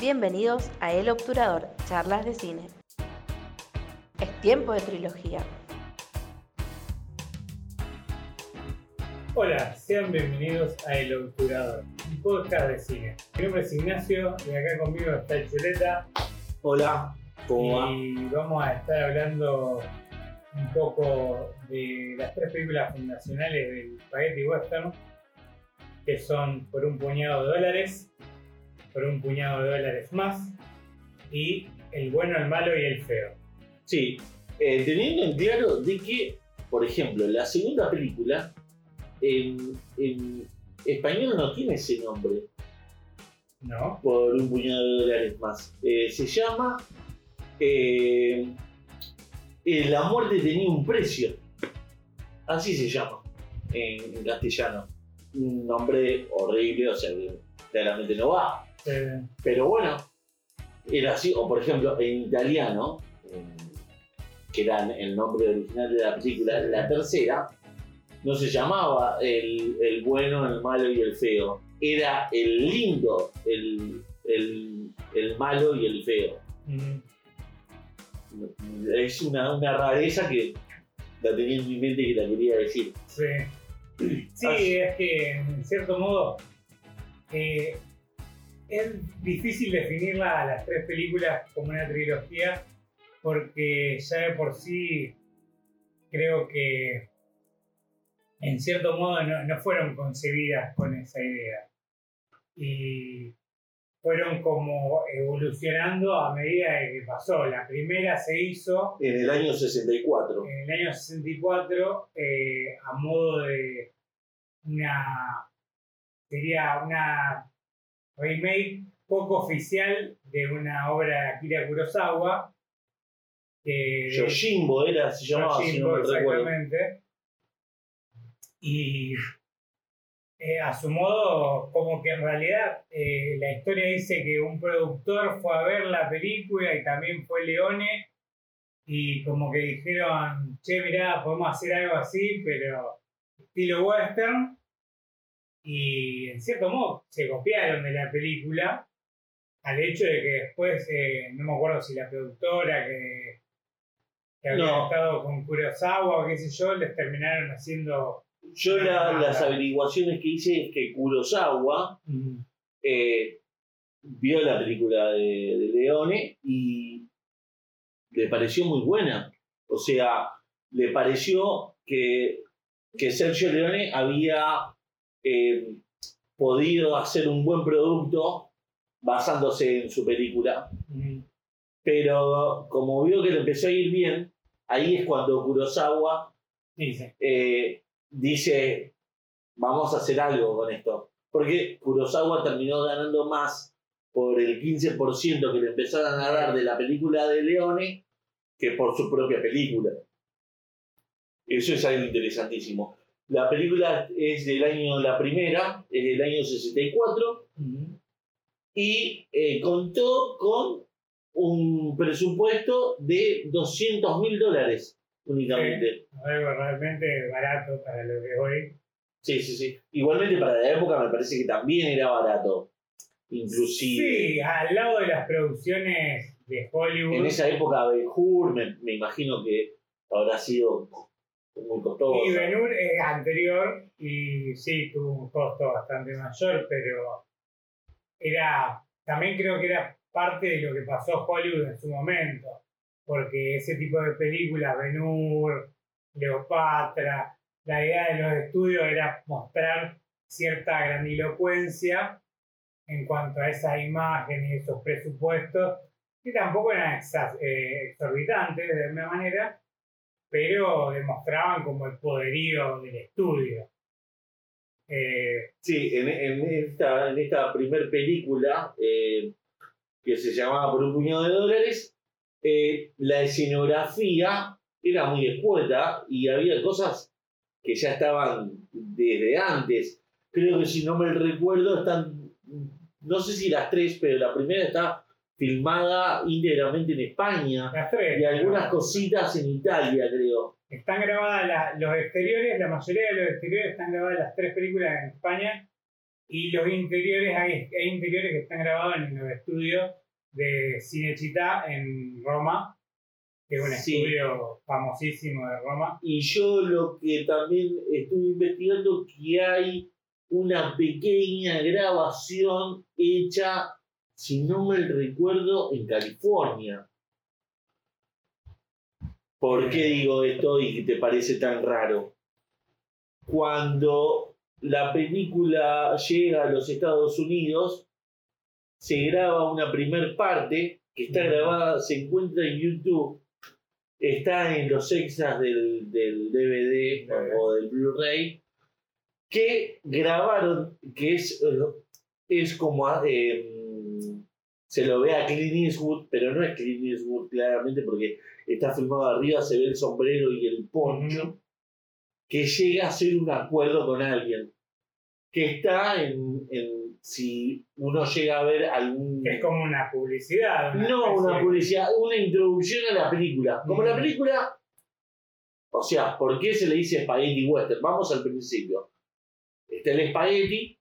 Bienvenidos a El Obturador, charlas de cine. Es tiempo de trilogía. Hola, sean bienvenidos a El Obturador, un podcast de cine. Mi nombre es Ignacio y acá conmigo está Chuleta Hola, ¿cómo va? y vamos a estar hablando un poco de las tres películas fundacionales del Spaghetti Western, que son Por un puñado de dólares, Por un puñado de dólares más y El bueno, el malo y el feo. Sí, eh, teniendo en claro de que, por ejemplo, la segunda película en, en español no tiene ese nombre, ¿No? por un puñado de dólares más. Eh, se llama eh, La muerte tenía un precio. Así se llama en, en castellano. Un nombre horrible, o sea, que claramente no va. Pero bueno, era así, o por ejemplo en italiano, eh, que era el nombre original de la película, la tercera, no se llamaba el, el bueno, el malo y el feo, era el lindo, el, el, el malo y el feo. mm, Es una, una rareza que la tenía en mi mente que la quería decir. Sí. Sí, Así. es que en cierto modo eh, es difícil definir la- las tres películas como una trilogía porque ya de por sí creo que en cierto modo no, no fueron concebidas con esa idea y fueron como evolucionando a medida de que pasó. La primera se hizo En el año 64. en el año 64 eh, a modo de una sería una remake poco oficial de una obra de Akira Kurosawa que Yojimbo era, se llamaba, si no Yojimbo, recuerdo. exactamente y eh, a su modo como que en realidad eh, la historia dice que un productor fue a ver la película y también fue Leone y como que dijeron, che, mirá, podemos hacer algo así, pero estilo western. Y en cierto modo se copiaron de la película al hecho de que después, eh, no me acuerdo si la productora que, que había No. estado con Kurosawa o qué sé yo, les terminaron haciendo... Yo la- las averiguaciones que hice es que Kurosawa eh, vio la película de, de Leone y le pareció muy buena. O sea, le pareció que, que Sergio Leone había eh, podido hacer un buen producto basándose en su película. Mm, Pero como vio que le empezó a ir bien, ahí es cuando Kurosawa Dice. eh, dice, vamos a hacer algo con esto. Porque Kurosawa terminó ganando más por el 15% que le empezaron a dar de la película de Leone que por su propia película. Eso es algo interesantísimo. La película es del año, la primera, es del año 64 Mm, y eh, contó con un presupuesto de 200 mil dólares únicamente. Algo realmente barato para lo que hoy. Sí, sí, sí. Igualmente para la época me parece que también era barato. Inclusive. Sí, al lado de las producciones de Hollywood. En esa época Ben Hur me, me imagino que habrá sido Y Ben Hur es anterior y sí, tuvo un costo bastante mayor, pero era, también creo que era parte de lo que pasó Hollywood en su momento, porque ese tipo de películas, Ben Hur, Leopatra, la idea de los estudios era mostrar cierta grandilocuencia en cuanto a esas imágenes y esos presupuestos, que tampoco eran eh, exorbitantes de alguna manera, pero demostraban como el poderío del estudio. Eh, Sí, en, esta, en esta primer película, eh, que se llamaba Por un puñado de dólares, eh, la escenografía era muy escueta y había cosas que ya estaban desde antes. Creo que si no me recuerdo, están, no sé si las tres, pero la primera está filmada íntegramente en España las tres. y algunas cositas en Italia, creo. Están grabadas la- los exteriores, la mayoría de los exteriores están grabadas las tres películas en España Y los interiores, hay, hay interiores que están grabados en los estudios de Cinecittà en Roma, que es un Sí. estudio famosísimo de Roma. Y yo lo que también estuve investigando que hay una pequeña grabación hecha, si no me recuerdo, en California. ¿Por qué digo esto y que te parece tan raro? Cuando la película llega a los Estados Unidos, se graba una primer parte que está grabada, se encuentra en YouTube, está en los extras del, del DVD o del Blu-ray, que grabaron, que es, es como eh, se lo ve a Clint Eastwood, pero no es Clint Eastwood claramente porque está filmado arriba, se ve el sombrero y el poncho, que llega a hacer un acuerdo con alguien, que está en, en- si uno llega a ver algún... Es como una publicidad. No una publicidad, una introducción a la película. Como la película, o sea, ¿por qué se le dice Spaghetti Western? Vamos al principio. Está el Spaghetti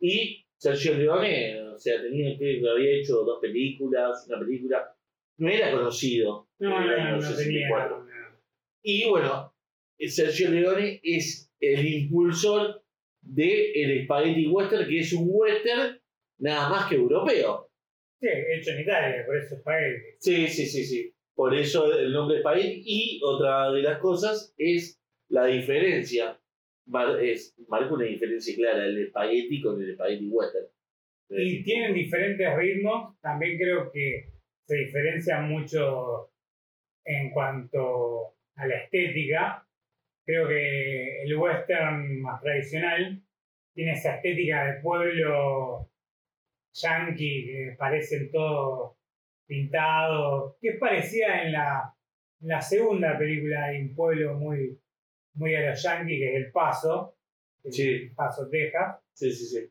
y Sergio Leone, o sea, tenía que había hecho dos películas, una película, no era conocido No, en el no, año no, no 64. tenía. una- Y bueno, Sergio Leone es el impulsor de el Spaghetti Western, que es un western nada más que europeo. Sí, hecho en Italia, por eso es Spaghetti. Sí, sí, sí, sí. Por eso el nombre Spaghetti. Y otra de las cosas es la diferencia. Mar- es, marca una diferencia clara el Spaghetti con el Spaghetti Western. Y tienen diferentes ritmos. También creo que se diferencian mucho en cuanto a la estética. Creo que el western más tradicional tiene esa estética de pueblo yankee que parecen todos pintados, que es parecida en la, en la segunda película de un pueblo muy, muy a los yankees, que es El Paso, el Sí. Paso, Texas Sí, sí, sí.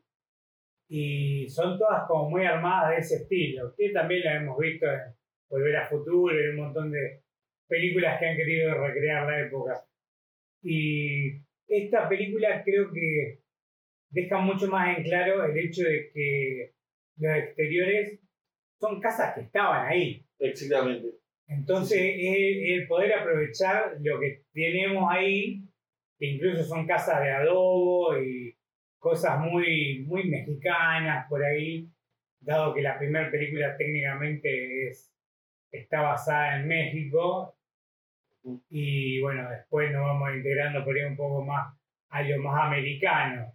Y son todas como muy armadas de ese estilo. Que también la hemos visto en Volver a Futuro y un montón de películas que han querido recrear la época. Y esta película creo que deja mucho más en claro el hecho de que los exteriores son casas que estaban ahí. Exactamente. Entonces, es el poder aprovechar lo que tenemos ahí, que incluso son casas de adobo y cosas muy, muy mexicanas por ahí, dado que la primera película técnicamente es, está basada en México. Y bueno, después nos vamos integrando por ahí un poco más a lo más americano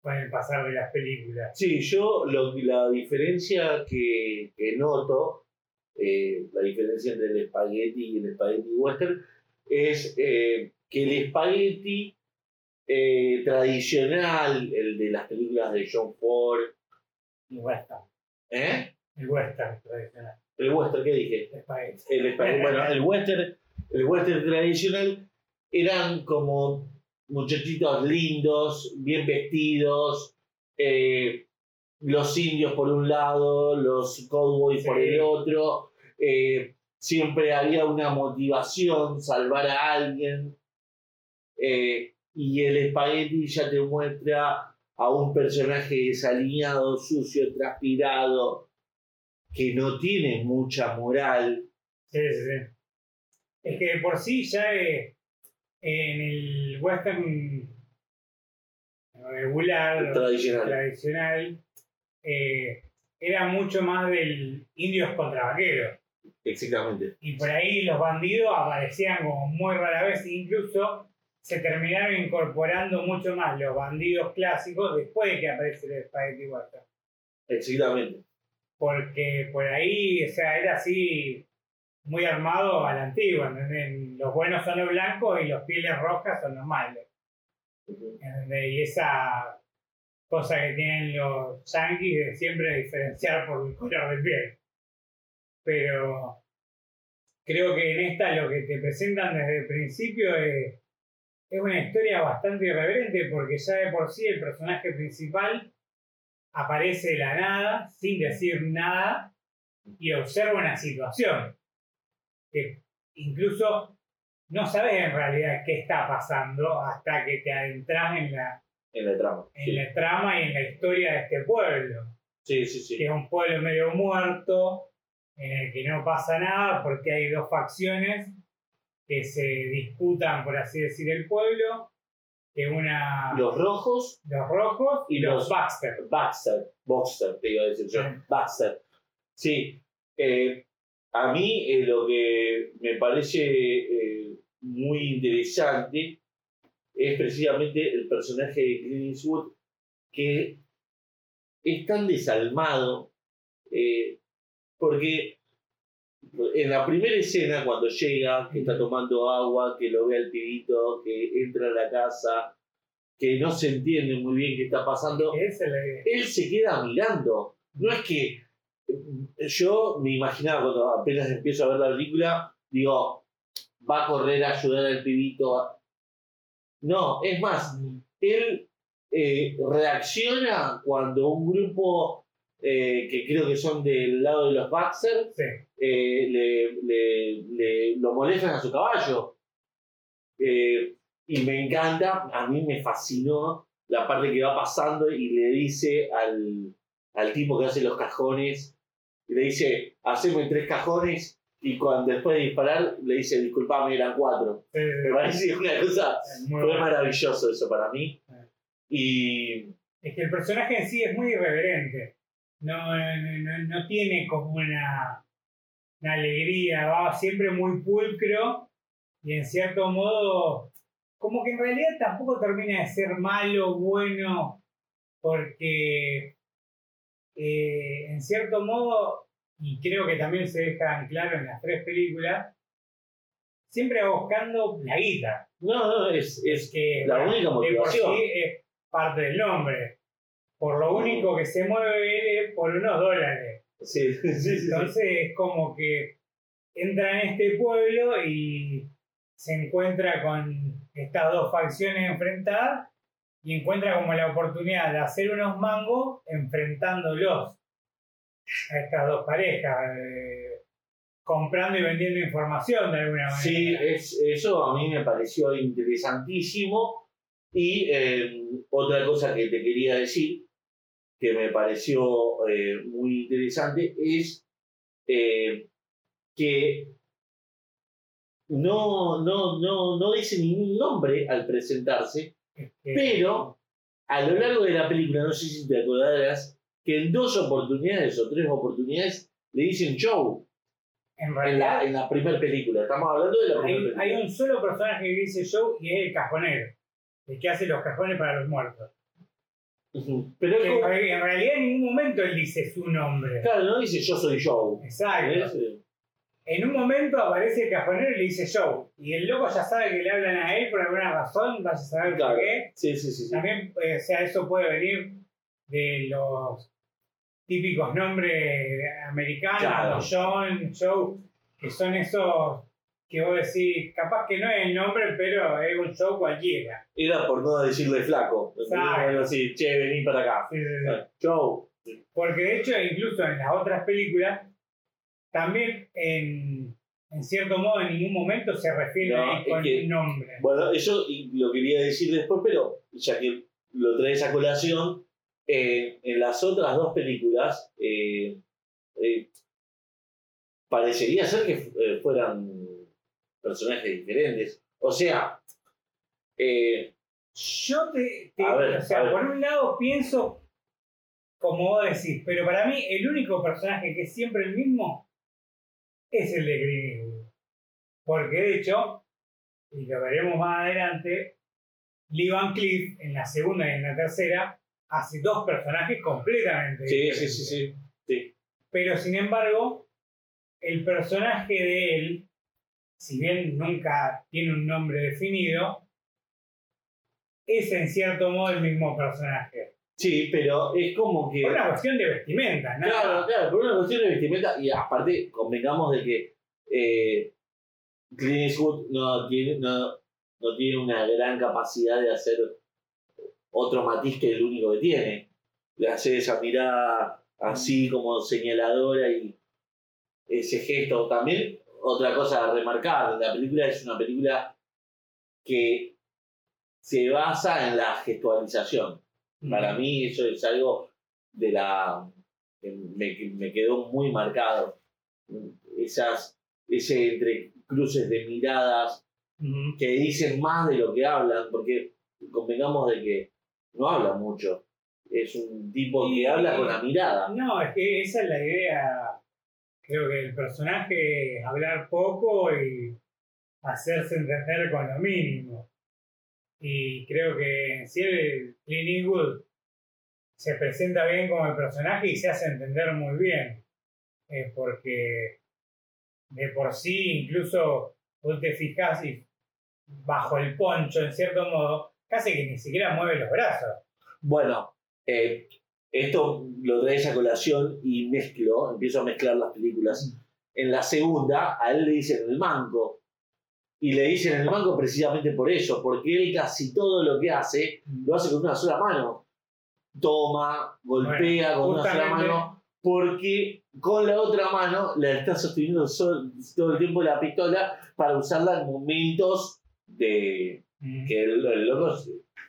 con el pasar de las películas. Sí, yo lo- la diferencia que, noto, eh, la diferencia entre el espagueti y el espagueti western, es eh, que el espagueti eh, tradicional, el de las películas de John Ford, El western, ¿eh? el western tradicional. El western, ¿qué dije? El, espa- bueno, el western, el western tradicional eran como muchachitos lindos, bien vestidos, eh, los indios por un lado, los cowboys por el otro, eh, siempre había una motivación, salvar a alguien, eh, y el espagueti ya te muestra a un personaje desalineado, sucio, transpirado, que no tiene mucha moral, Sí, sí, sí. Es que de por sí ya eh, en el western regular, tradicional. tradicional, eh, era mucho más del indios contra vaqueros. Exactamente. Y por ahí los bandidos aparecían como muy rara vez, incluso se terminaron incorporando mucho más los bandidos clásicos después de que aparece el Spaghetti Western. Exactamente. porque por ahí, o sea, era así muy armado a la antigua, ¿entendés? Los buenos son los blancos y los pieles rojas son los malos, ¿entendés? Y esa cosa que tienen los yankees de siempre diferenciar por el color de piel. Pero creo que en esta lo que te presentan desde el principio es, es una historia bastante irreverente porque ya de por sí el personaje principal aparece de la nada, sin decir nada, y observa una situación. Que incluso no sabes en realidad qué está pasando hasta que te adentras en la, En la trama. en Sí, la trama y en la historia de este pueblo. sí, sí. sí. que es un pueblo medio muerto, en el que no pasa nada porque hay dos facciones que se disputan, por así decir, el pueblo, que una Los rojos los rojos y y los, los- Baxter. Baxter, Boxster, te iba a decir yo, Sí. Baxter. Sí, eh, a mí eh, lo que me parece eh, muy interesante es precisamente el personaje de Clint Eastwood que es tan desalmado eh, porque en la primera escena cuando llega, que está tomando agua, que lo ve al pibito, que entra a la casa, que no se entiende muy bien qué está pasando, él se queda mirando. No es que eh, yo me imaginaba cuando apenas empiezo a ver la película, digo, va a correr a ayudar al pibito. No, es más, él eh, reacciona cuando un grupo eh, que creo que son del lado de los Baxter sí, eh, le, le- le- lo molestan a su caballo. Eh, y me encanta, a mí me fascinó la parte que va pasando y le dice al, al tipo que hace los cajones, y le dice, haceme tres cajones, y cuando después de disparar le dice, disculpame, eran cuatro. sí, Me parece una cosa, fue bueno. maravilloso eso para mí. Y Es que el personaje en sí es muy irreverente. No, no, no- tiene como una, una alegría, va siempre muy pulcro y en cierto modo, como que en realidad tampoco termina de ser malo, bueno, porque eh, en cierto modo, y creo que también se deja en claro en las tres películas, siempre va buscando la guita. no, no, es, es que la única de por motivación. sí es parte del nombre. Por lo único que se mueve es por unos dólares. sí, sí, sí, sí. Entonces es como que entra en este pueblo y se encuentra con estas dos facciones enfrentadas y encuentra como la oportunidad de hacer unos mangos enfrentándolos a estas dos parejas, eh, comprando y vendiendo información de alguna manera. Sí, es, eso a mí me pareció interesantísimo. Y eh, otra cosa que te quería decir, que me pareció eh, muy interesante, es eh, que no, no, no, no dice ningún nombre al presentarse, pero a lo largo de la película, no sé si te acordarás, que en dos oportunidades o tres oportunidades le dicen Joe en la, en la primera película. Estamos hablando de la primera película. hay un solo personaje que dice Joe y es el cajonero, el que hace los cajones para los muertos. Pero Que en, como, re- en realidad en ningún momento él dice su nombre. claro, no dice yo soy Joe. Exacto. ¿ves? En un momento aparece el cajonero y le dice Joe. Y el loco ya sabe que le hablan a él por alguna razón, vaya a saber Claro. por qué. Sí, sí, sí. También, eh, o sea, eso puede venir de los típicos nombres americanos, Claro. John, Joe, que son esos que vos decís, capaz que no es el nombre, pero es un show cualquiera. Era por no decirle flaco. Algo así, che, vení para acá. Sí, sí, sí. Joe. Porque de hecho, incluso en las otras películas, también en, en cierto modo en ningún momento se refiere No, a con que- nombre. Bueno, eso lo quería decir después, pero ya que lo traes a colación, eh, en las otras dos películas eh, eh, parecería ser que eh, fueran personajes diferentes. O sea, eh, Yo te, te- A ver, o sea, por un lado pienso, como vos decís, pero para mí el único personaje que es siempre el mismo es el de Green. Porque de hecho, y lo veremos más adelante, Lee Van Cleef en la segunda y en la tercera hace dos personajes completamente sí, sí, diferentes. sí, sí, sí. Pero sin embargo, el personaje de él, si bien nunca tiene un nombre definido, es en cierto modo el mismo personaje. Sí, pero es como que. Por una cuestión de vestimenta, ¿no? Claro, claro, por una cuestión de vestimenta y aparte convengamos de que eh, Clint Eastwood no tiene, no, no tiene una gran capacidad de hacer otro matiz que el único que tiene. Le hace esa mirada así como señaladora y ese gesto. También otra cosa a remarcar, la película es una película que se basa en la gestualización. Para mí eso es algo de la que me, me quedó muy marcado. Esas, ese entre cruces de miradas que dicen más de lo que hablan, porque convengamos de que no habla mucho. Es un tipo que habla con la mirada. No, es que esa es la idea. Creo que el personaje es hablar poco y hacerse entender con lo mínimo. Y creo que en sí el Clint Eastwood se presenta bien como el personaje y se hace entender muy bien. Porque de por sí, incluso vos te fijas y bajo el poncho, en cierto modo, casi que ni siquiera mueve los brazos. Bueno, eh, esto lo traes a colación y mezclo, empiezo a mezclar las películas. En la segunda, a él le dicen el manco. Y le dicen el manco precisamente por eso, porque él casi todo lo que hace lo hace con una sola mano. Toma, golpea Bueno, con una sola mano, porque con la otra mano la está sosteniendo todo el tiempo la pistola para usarla en momentos de Mm. que el, el loco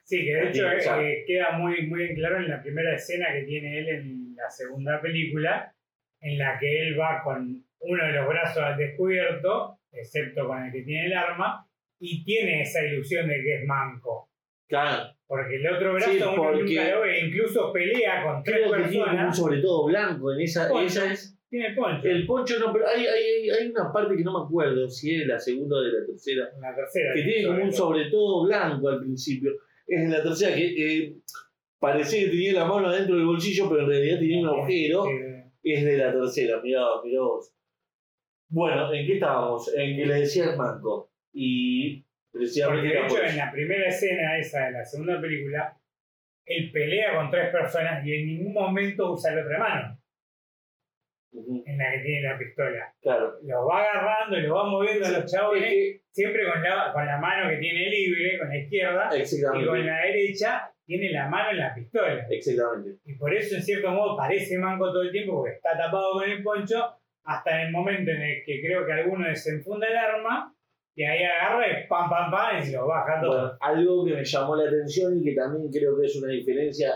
Sí, que de hecho Tiene usar. eh, queda muy, muy en claro en la primera escena que tiene él en la segunda película, en la que él va con uno de los brazos al descubierto, excepto con el que tiene el arma, y tiene esa ilusión de que es manco. Claro, Porque el otro brazo Sí, porque- nunca lo ve, incluso pelea con tres creo que tiene como un personas. sobre todo blanco en esa, Poncho. esa es Tiene poncho. el poncho no pero hay, hay, hay una parte que no me acuerdo si es la segunda o de la tercera la tercera. que tiene como un sobre todo blanco al principio es en la tercera que eh, parecía que tenía la mano adentro del bolsillo pero en realidad tenía un agujero Sí. es de la tercera mirá, mirá vos bueno ¿en qué estábamos? en que le decía el manco y Porque de hecho, en eso. la primera escena esa de la segunda película, él pelea con tres personas y en ningún momento usa la otra mano en la que tiene la pistola. claro Los va agarrando y los va moviendo a los Es chabones, que- siempre con la, con la mano que tiene libre, con la izquierda, y con la derecha tiene la mano en la pistola. exactamente Y por eso, en cierto modo, parece manco todo el tiempo porque está tapado con el poncho, hasta el momento en el que creo que alguno desenfunda el arma, y ahí agarra y pam, pam, pam, y se lo baja todo. Bueno, algo que me llamó la atención y que también creo que es una diferencia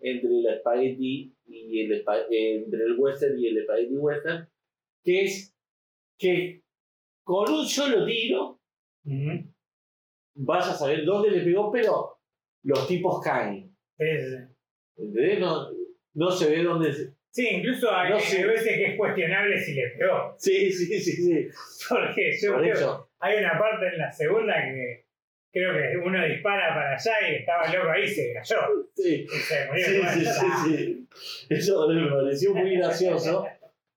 entre el espagueti y el entre el western y el espagueti western, que es que con un solo tiro Ujú. vas a saber dónde le pegó, pero los tipos caen. ¿Entendés? No, no se ve dónde. se- Sí, incluso hay, No veces que es cuestionable si le pegó. Sí, sí, sí, sí. Porque yo Por creo eso. hay una parte en la segunda que creo que uno dispara para allá y estaba loco ahí y se cayó. Sí. Y se murió. Sí, sí, sí. Eso me pareció muy gracioso.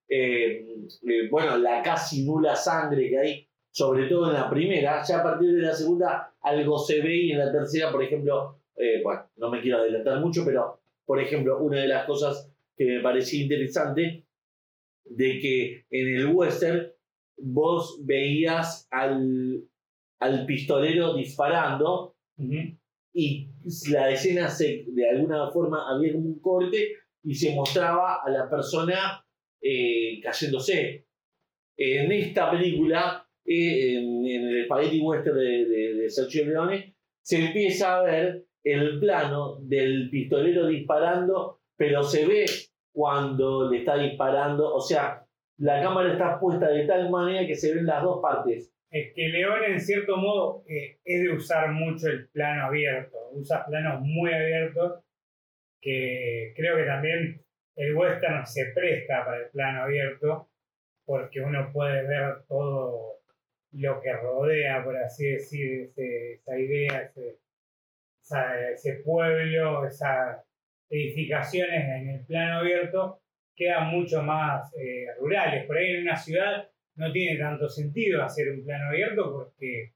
Eh, eh, bueno, la casi nula sangre que hay, sobre todo en la primera, ya a partir de la segunda algo se ve y en la tercera, por ejemplo, eh, bueno, no me quiero adelantar mucho, pero por ejemplo, una de las cosas que me parecía interesante de que en el western vos veías al, al pistolero disparando y la escena se, de alguna forma había un corte y se mostraba a la persona eh, cayéndose. En esta película, eh, en, en el Spaghetti Western de, de, de Sergio Leone, se empieza a ver el plano del pistolero disparando, pero se ve cuando le está disparando, o sea, la cámara está puesta de tal manera que se ven las dos partes. Es que León, en cierto modo, eh, es de usar mucho el plano abierto. Usa planos muy abiertos que creo que también el western se presta para el plano abierto porque uno puede ver todo lo que rodea, por así decir, esa idea, ese, pueblo, esas edificaciones en el plano abierto quedan mucho más eh, rurales. Por ahí en una ciudad no tiene tanto sentido hacer un plano abierto porque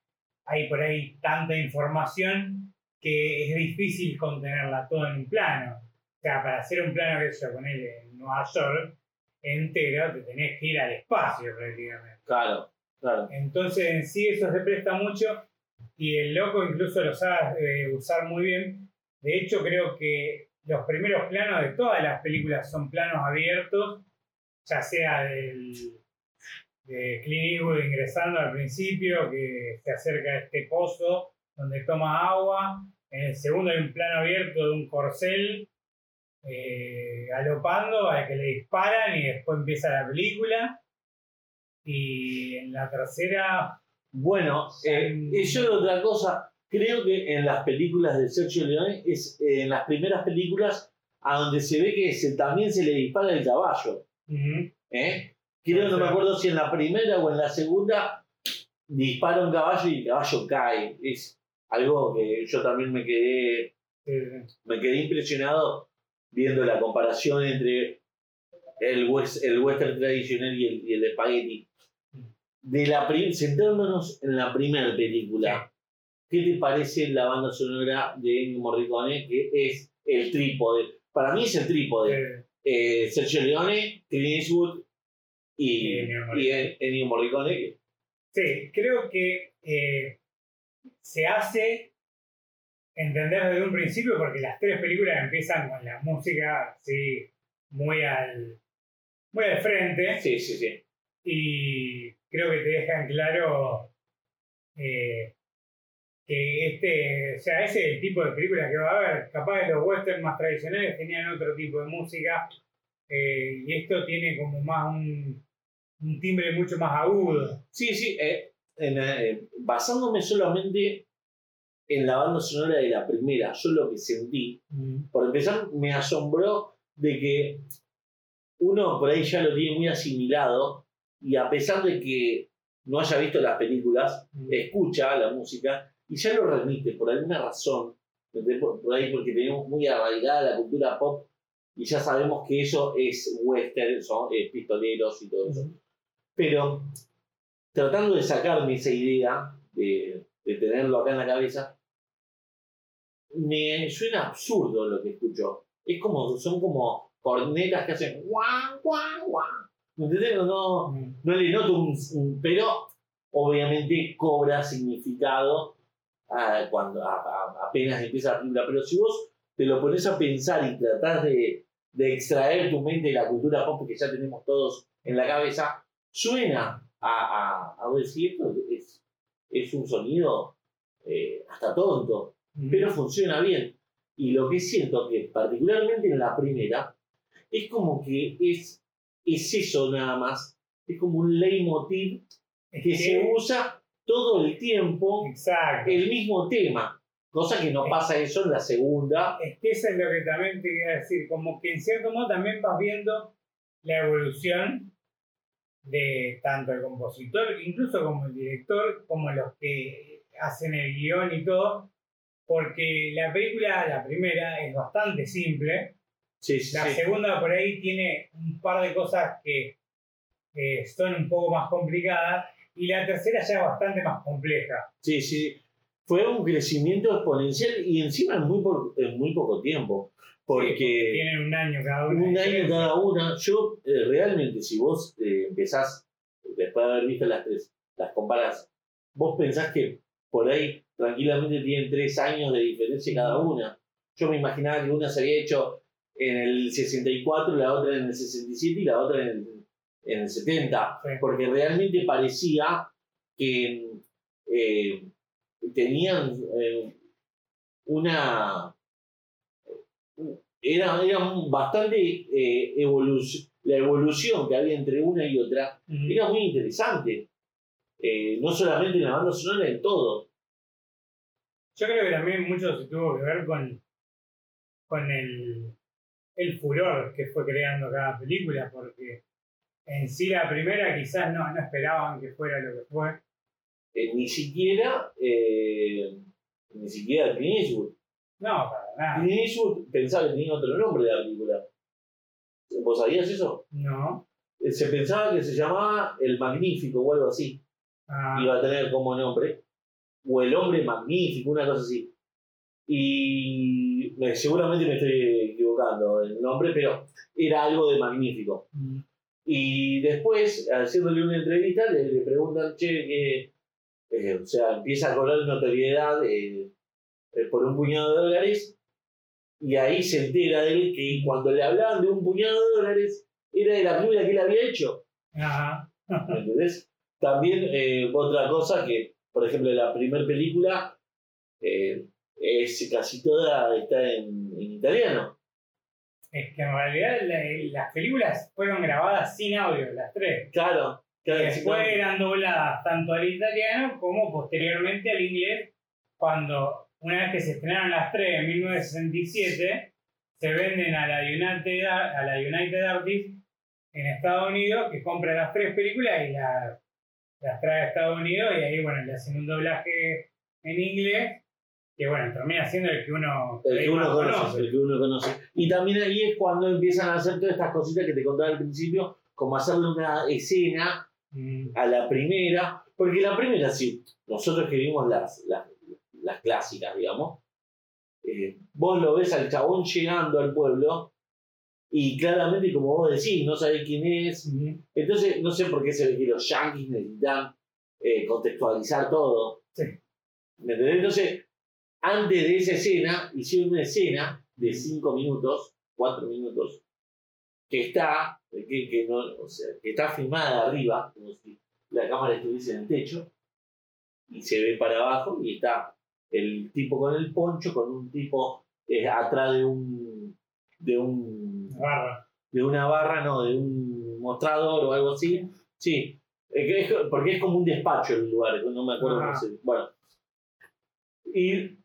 hay por ahí tanta información que es difícil contenerla todo en un plano. O sea, para hacer un plano que yo ponerle en Nueva York entero, te tenés que ir al espacio prácticamente. Claro, claro. Entonces, en sí, eso se presta mucho y el loco incluso lo sabe eh, usar muy bien. De hecho, creo que los primeros planos de todas las películas son planos abiertos, ya sea del, de Clint Eastwood ingresando al principio, que se acerca a este pozo donde toma agua. En el segundo hay un plano abierto de un corcel eh, galopando al que le disparan y después empieza la película. Y en la tercera. Bueno, eh, eso es otra cosa. Creo que en las películas de Sergio Leone, es eh, en las primeras películas a donde se ve que se, también se le dispara el caballo. ¿eh? Creo, no me acuerdo si en la primera o en la segunda dispara un caballo y el caballo cae. Es algo que yo también me quedé, Sí, sí. me quedé impresionado viendo la comparación entre el, wes- el western tradicional y el, y el espagueti. De la centrándonos en la primera película, ¿qué te parece la banda sonora de Ennio Morricone? Que es el trípode. Para mí es el trípode. Eh, Sergio Leone, Clint Eastwood y, Y Ennio Morricone. Sí, creo que eh, se hace entender desde un principio porque las tres películas empiezan con la música así muy al muy al frente Sí, sí, sí. y creo que te dejan claro eh, que este, o sea, ese es el tipo de película que va a haber. Capaz de los westerns más tradicionales tenían otro tipo de música eh, y esto tiene como más un, un timbre mucho más agudo. Sí, sí. eh, en, eh, basándome solamente en la banda sonora de la primera, yo lo que sentí, por empezar, me asombró de que uno por ahí ya lo tiene muy asimilado y a pesar de que no haya visto las películas, escucha la música y ya lo remite por alguna razón, por, ahí porque tenemos muy arraigada la cultura pop y ya sabemos que eso es western, son eh, pistoleros y todo eso. Pero tratando de sacarme esa idea, de, de tenerlo acá en la cabeza, me suena absurdo lo que escucho. Es como, son como cornetas que hacen guau, guau, guau. ¿Me entendés? No, no, Mm. le noto un, un- pero obviamente cobra significado ah, cuando a- a- apenas empieza la película. Pero si vos te lo pones a pensar y tratás de, de extraer tu mente de la cultura pop que ya tenemos todos en la cabeza, suena a, a, a decir esto es, es un sonido eh, hasta tonto, pero funciona bien. Y lo que siento que particularmente en la primera es como que es, es eso nada más, es como un leitmotiv Es que se usa todo el tiempo Exacto. el mismo tema, cosa que no pasa eso en la segunda. Es que eso es lo que también te quería decir, como que en cierto modo también vas viendo la evolución de tanto el compositor, incluso como el director, como los que hacen el guion y todo, porque la película, la primera, es bastante simple, Sí, sí, la sí. segunda por ahí tiene un par de cosas que eh, son un poco más complicadas, y la tercera ya es bastante más compleja. Sí, sí. Fue un crecimiento exponencial y encima en muy, por- en muy poco tiempo. Porque Tienen un año cada uno. un año cada una. Yo eh, realmente, si vos eh, empezás, después de haber visto las tres, las comparas, vos pensás que por ahí tranquilamente tienen tres años de diferencia cada una. Yo me imaginaba que una se había hecho en el 64, la otra en el 67 y la otra en el, en el 70. Sí. Porque realmente parecía que eh, tenían eh, una era, era bastante eh, la evolución que había entre una y otra era muy interesante. Eh, no solamente en la banda sonora, en todo. Yo creo que también mucho se tuvo que ver con, con el, el furor que fue creando cada película, porque en sí la primera quizás no, no esperaban que fuera lo que fue. Eh, ni siquiera eh, ni siquiera Clint Eastwood. No, para nada. Clint Eastwood pensaba que tenía otro nombre de la película. ¿Vos sabías eso? No. Se pensaba que se llamaba El Magnífico o algo así. Ah, iba a tener como nombre, o el hombre magnífico, una cosa así. Y me- seguramente me estoy equivocando el nombre, pero era algo de magnífico. mm, Y después, haciéndole una entrevista, le, le preguntan, che, que, eh, o sea, empieza a cobrar notoriedad eh, eh, por un puñado de dólares, y ahí se entera de él que cuando le hablaban de un puñado de dólares, era de la película que él había hecho. ajá. ¿Me entendés? También eh, otra cosa que, por ejemplo, la primera película eh, es casi toda está en, en italiano. Es que en realidad la- las películas fueron grabadas sin audio, las tres. Claro, Y claro. después sí, eran dobladas tanto al italiano como posteriormente al inglés, cuando una vez que se estrenaron las tres en 1967, se venden a la United, a la United Artists en Estados Unidos, que compra las tres películas y la- las trae a Estados Unidos y ahí, bueno, le hacen un doblaje en inglés, que bueno, termina siendo el que uno, El que uno conoce, el que uno conoce. Y también ahí es cuando empiezan a hacer todas estas cositas que te contaba al principio, como hacerle una escena Mm, a la primera, porque la primera, sí, nosotros que vimos las, las, las clásicas, digamos, eh, vos lo ves al chabón llegando al pueblo y claramente, como vos decís, no sabés quién es. Entonces, no sé por qué se ve que los yankees necesitan eh, contextualizar todo. Sí. ¿Me entendés? Entonces, antes de esa escena, hicieron una escena de 5 minutos, 4 minutos, que está, que, que no, o sea, que está filmada arriba, como si la cámara estuviese en el techo, y se ve para abajo, y está el tipo con el poncho, con un tipo eh, atrás de un, de un barra. de una barra, no, de un mostrador o algo así. Sí, Es porque es como un despacho el lugar, no me acuerdo cómo se Bueno. Y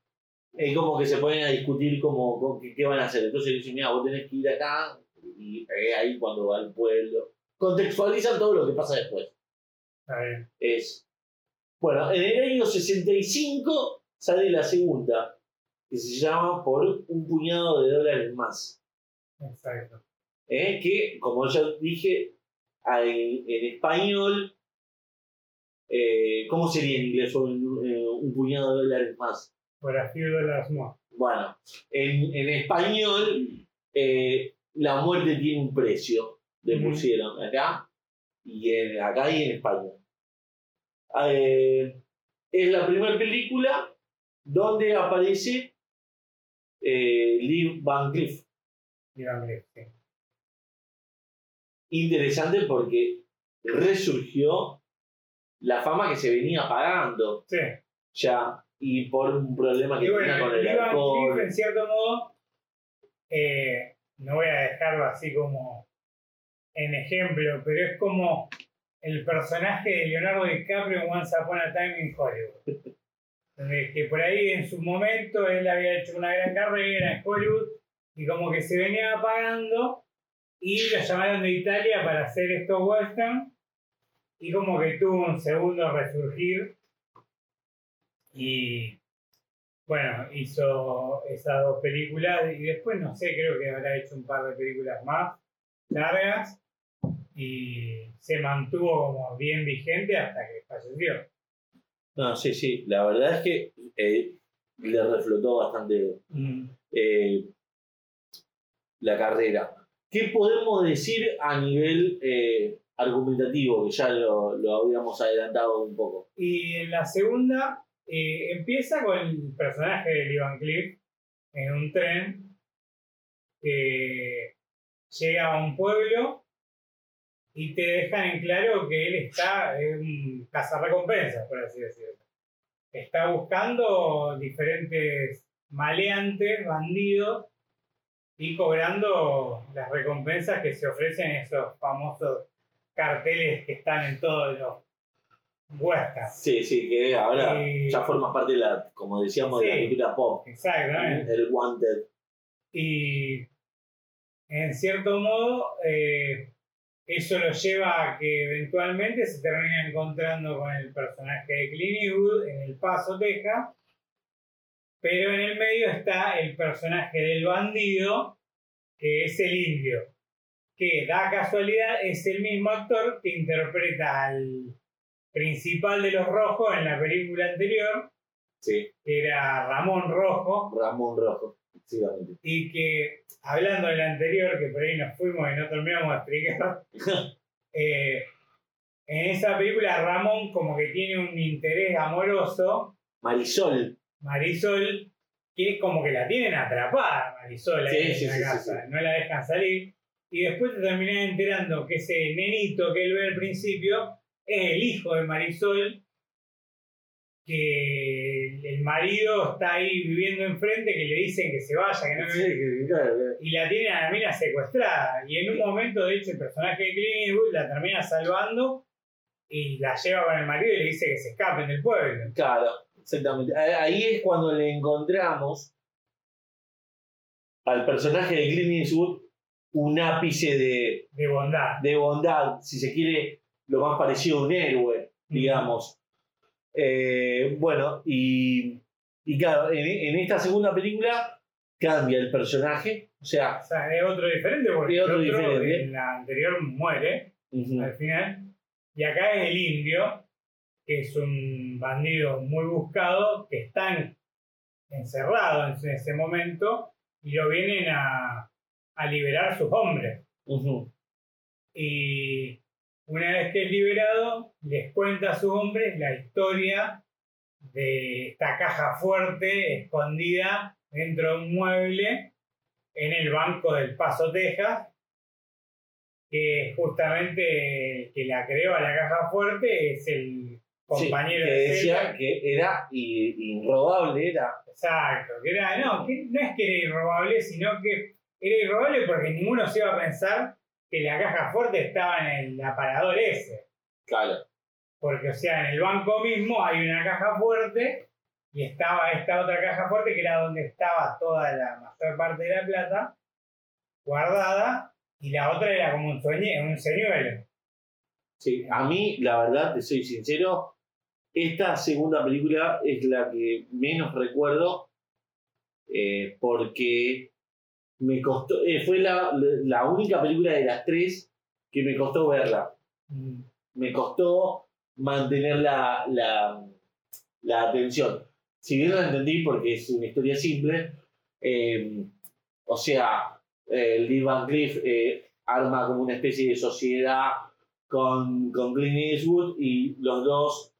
es como que se ponen a discutir como, qué van a hacer. Entonces dicen, mira, vos tenés que ir acá y eh, ahí cuando va al pueblo. Contextualizan todo lo que pasa después. Bien. Es. Bueno, en el año 65 sale la segunda, que se llama Por un puñado de dólares más. Exacto. ¿eh? que, como ya dije, hay- en español, eh, ¿cómo sería en inglés? Un, eh, un puñado de dólares más. Por a few dollars more. Bueno, en, en español, la muerte tiene un precio, le pusieron acá, y en, acá y en España. Es la primera película donde aparece Lee Van Cleef. Dígame, sí. interesante porque resurgió la fama que se venía pagando Sí. ya y por un problema que Y tenía con el alcohol. En cierto modo, eh, no voy a dejarlo así como en ejemplo, pero es como el personaje de Leonardo DiCaprio en Once Upon a Time in Hollywood. Que por ahí en su momento él había hecho una gran carrera en Hollywood y como que se venía apagando y lo llamaron de Italia para hacer estos western y como que tuvo un segundo resurgir y bueno, hizo esas dos películas y después no sé, creo que habrá hecho un par de películas más largas y se mantuvo como bien vigente hasta que falleció. No, sí, sí, la verdad es que eh, le reflotó bastante eh, la carrera. ¿Qué podemos decir a nivel eh, argumentativo? Que ya lo, habíamos adelantado un poco. Y en la segunda eh, empieza con el personaje de Lee Van Cleef en un tren que llega a un pueblo y te dejan en claro que él está en un cazarrecompensas, por así decirlo. Está buscando diferentes maleantes, bandidos, y cobrando las recompensas que se ofrecen en esos famosos carteles que están en todos los westerns. Sí, sí, que ahora Y- ya forma parte de la, como decíamos, de la cultura pop. Exactamente. El Wanted. Y en cierto modo, eh, eso lo lleva a que eventualmente se termina encontrando con el personaje de Clint Eastwood en El Paso, Texas. Pero en el medio está el personaje del bandido, que es el indio, que da casualidad es el mismo actor que interpreta al principal de los rojos en la película anterior, Sí, que era Ramón Rojo, Ramón Rojo. efectivamente. y que hablando del anterior, que por ahí nos fuimos y no terminamos de explicar, eh, en esa película Ramón como que tiene un interés amoroso, Marisol. Marisol, que como que la tienen atrapada, Marisol, ahí Sí, en sí, la sí, casa, no la dejan salir, y después te terminás enterando que ese nenito que él ve al principio es el hijo de Marisol, que el marido está ahí viviendo enfrente, que le dicen que se vaya, que no Sí, que- claro, claro. y la tiene a la mina secuestrada. Y en un momento, de hecho, el personaje de Clint Eastwood la termina salvando y la lleva con el marido y le dice que se escapen del pueblo. Claro, exactamente. Ah, Ahí es cuando le encontramos al personaje de Clint Eastwood un ápice de, De bondad. de bondad, si se quiere, lo más parecido a un héroe, digamos. Eh, bueno, y, y claro, en, en esta segunda película cambia el personaje, o sea, O sea, es otro diferente porque Es otro el otro diferente. en la anterior muere al final. Y acá es el indio, que es un bandido muy buscado, que está encerrado en ese momento y lo vienen a, a liberar sus hombres. ujú, Y una vez que es liberado, les cuenta a sus hombres la historia de esta caja fuerte escondida dentro de un mueble en el banco del Paso, Texas, que justamente el que la creó a la caja fuerte, es el compañero sí, que de decía que era inrobable, era. Exacto, que era, no, que no es que era irrobable, sino que era irrobable porque ninguno se iba a pensar que la caja fuerte estaba en el aparador ese. Claro. Porque, o sea, en el banco mismo hay una caja fuerte y estaba esta otra caja fuerte que era donde estaba toda la mayor parte de la plata guardada y la otra era como un, sueñe, un señuelo. Sí, a mí, la verdad, te soy sincero, esta segunda película es la que menos recuerdo eh, porque me costó, eh, fue la, la única película de las tres que me costó verla. Me costó mantener la, la, la atención. Si bien la entendí porque es una historia simple, eh, o sea, eh, Lee Van Cleef arma como una especie de sociedad con, con Clint Eastwood y los dos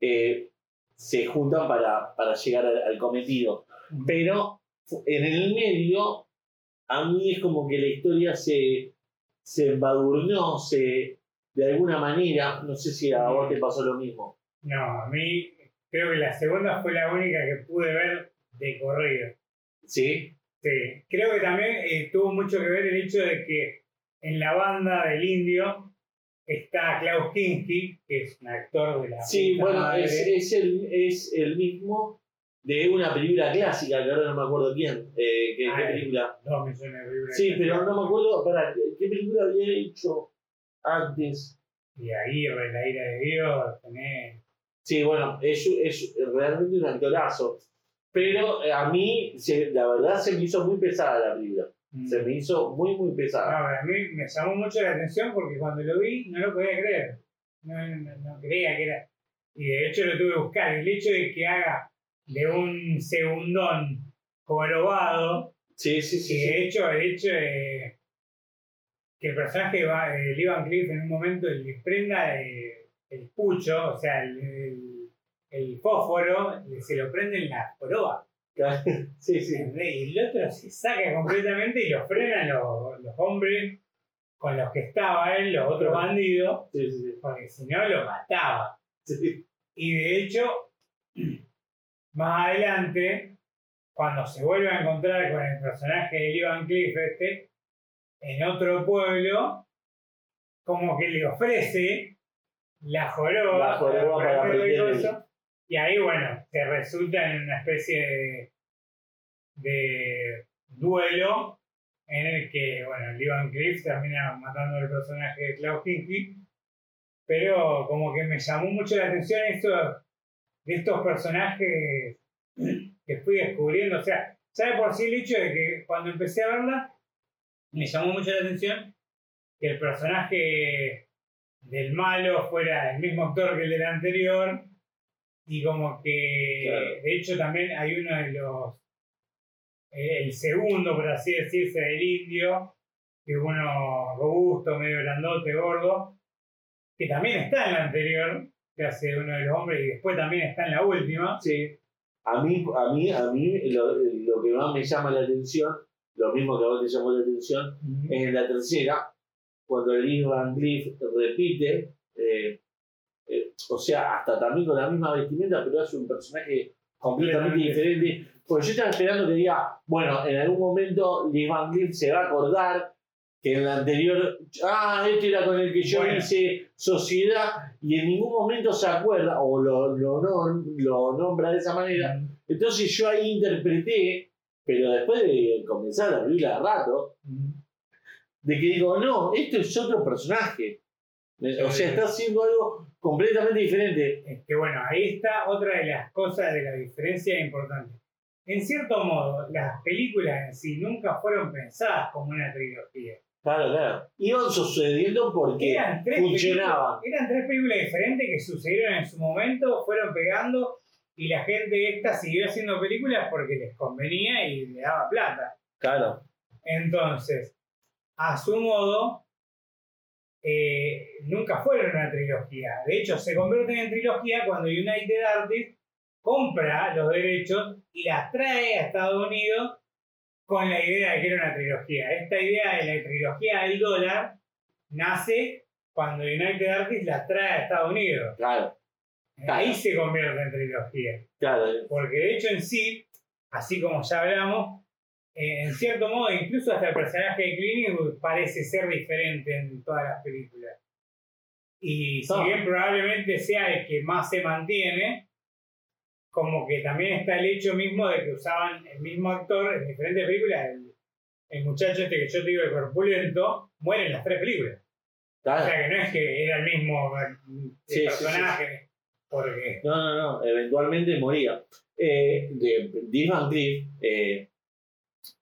eh, se juntan para, para llegar al, al cometido. Pero en el medio, a mí es como que la historia se, se embadurnó, se, de alguna manera, no sé si a vos te pasó lo mismo. No, a mí creo que la segunda fue la única que pude ver de corrido. ¿Sí? Sí, creo que también eh, tuvo mucho que ver el hecho de que en la banda del indio está Klaus Kinski, que es un actor de la Sí, bueno, es, es, el, es el mismo de una película clásica, que ahora no me acuerdo quién. Eh, ¿qué, qué película? Dos millones de libras. Sí, pero no me acuerdo, para, ¿qué película había hecho antes? Y Aguirre, la ira de Dios, tenés. Sí, bueno, es, es realmente un actorazo. Pero eh, a mí, se- la verdad, se me hizo muy pesada la película. Se me hizo muy, muy No, pesada. a mí me llamó mucho la atención porque cuando lo vi no lo podía creer. No, no, no creía que era. Y de hecho lo tuve que buscar. El hecho de que haga de un segundón jorobado, Sí, sí, sí. sí. de hecho, el hecho de que el personaje va, el Ivan Cliff en un momento le prenda eh, el pucho, o sea, el, el- el fósforo, se lo prende en la joroba. Sí, sí. Y el otro se saca completamente y lo frenan los, los hombres con los que estaba él, los otros bandidos, Sí, sí, sí. porque si no lo mataba. Y de hecho, más adelante, cuando se vuelve a encontrar con el personaje de Ivan Cliff este, en otro pueblo, como que le ofrece la joroba, La joroba para y ahí, bueno, se resulta en una especie de, duelo en el que, bueno, Ivan Cliff termina matando al personaje de Klaus Kinski, pero como que me llamó mucho la atención esto de estos personajes que fui descubriendo, o sea, ya de por sí el hecho de que cuando empecé a verla, me llamó mucho la atención que el personaje del malo fuera el mismo actor que el del anterior, y como que, Claro. de hecho, también hay uno de los, eh, el segundo, por así decirse, del indio, que es uno robusto, medio grandote, gordo, que también está en la anterior, que hace uno de los hombres, y después también está en la última. Sí. A mí, a mí, a mí lo, lo que más me llama la atención, lo mismo que a vos te llamó la atención, es en la tercera, cuando el Van Cleef repite, eh, o sea, hasta también con la misma vestimenta, pero hace un personaje completamente diferente. Porque yo estaba esperando que diga, bueno, en algún momento Lee Van Cleef se va a acordar que en la anterior, ah, este era con el que yo Bueno. hice sociedad, y en ningún momento se acuerda, o lo, lo, lo nombra de esa manera. Entonces yo ahí interpreté, pero después de comenzar la película de rato, de que digo, no, esto es otro personaje. O sea, está haciendo algo completamente diferente. Es que bueno, ahí está otra de las cosas de la diferencia importante. En cierto modo, las películas en sí nunca fueron pensadas como una trilogía. Claro, claro. Iban sucediendo porque Eran tres, funcionaban. eran tres películas diferentes que sucedieron en su momento, fueron pegando y la gente esta siguió haciendo películas porque les convenía y le daba plata. Claro. Entonces, a su modo, eh, nunca fueron una trilogía. De hecho, se convierten en trilogía cuando United Artists compra los derechos y las trae a Estados Unidos con la idea de que era una trilogía. Esta idea de la trilogía del dólar nace cuando United Artists la trae a Estados Unidos. Claro, Ahí se convierte en trilogía. claro. Porque de hecho en sí, así como ya hablamos, eh, en cierto modo, incluso hasta el personaje de Clint Eastwood parece ser diferente en todas las películas. Y si Ah. bien probablemente sea el que más se mantiene, como que también está el hecho mismo de que usaban el mismo actor en diferentes películas. El, el muchacho este que yo te digo, el corpulento, muere en las tres películas. O sea que no es que era el mismo eh, Sí, sí, personaje, porque No, no, no. Eventualmente moría. Eh, de Dean Van Cleef, eh,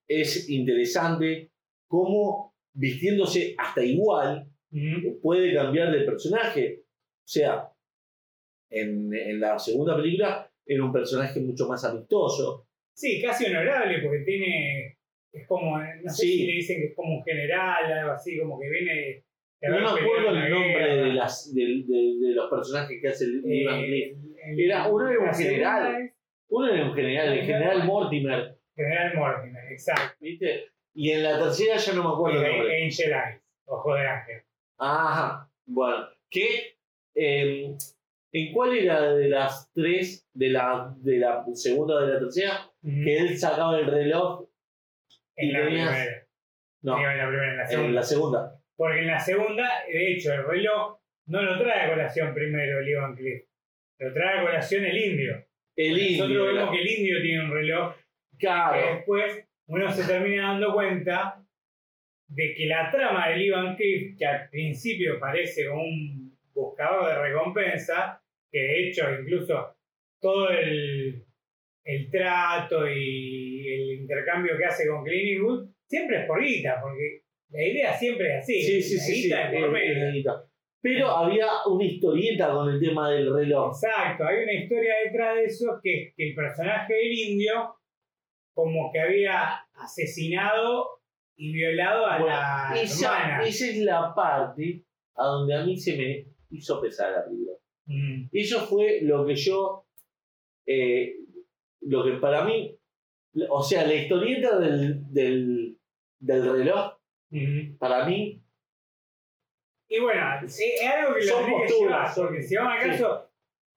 es interesante cómo vistiéndose hasta igual mm, puede cambiar de personaje. O sea, en, en la segunda película era un personaje mucho más amistoso. Sí, casi honorable, porque tiene. Es como. No sé Sí. si le dicen que es como un general, algo así, como que viene. de No me acuerdo el nombre de, las, de, de- de los personajes que hace el Eh, Dean Van Cleef. el- Era- uno era un general. Uno era un general, el general Mortimer, General Mortimer, exacto. ¿viste? Y en la tercera ya no me acuerdo el nombre. Y Angel Eyes, Ojo de Ángel. Ajá, bueno, que eh, ¿en cuál era de las tres, de la, de la segunda o de la tercera, que él sacaba el reloj? En y la tenías- primera. No, Digo, en la primera, en la en segunda. la segunda. Porque en la segunda, de hecho, el reloj no lo trae a colación primero el Ivan Cliff. Lo trae a colación el indio. El Nosotros indio. vemos que el indio tiene un reloj que Claro, después uno se termina dando cuenta de que la trama del Ivan Cliff, que al principio parece como un buscador de recompensa, que de hecho incluso todo el, el trato y el intercambio que hace con Clint Eastwood, siempre es por guita, porque la idea siempre es así. sí, sí, la sí, es por medio. Pero había una historieta con el tema del reloj. Exacto, hay una historia detrás de eso que es que el personaje del indio como que había asesinado y violado a Bueno, la esa, hermana. esa es la parte a donde a mí se me hizo pesar la película. Mm, Eso fue lo que yo, eh, lo que para mí, o sea, la historieta del, del, del reloj, mm. para mí, Y bueno, es es algo que lo que llevar, porque si vamos al sí. caso,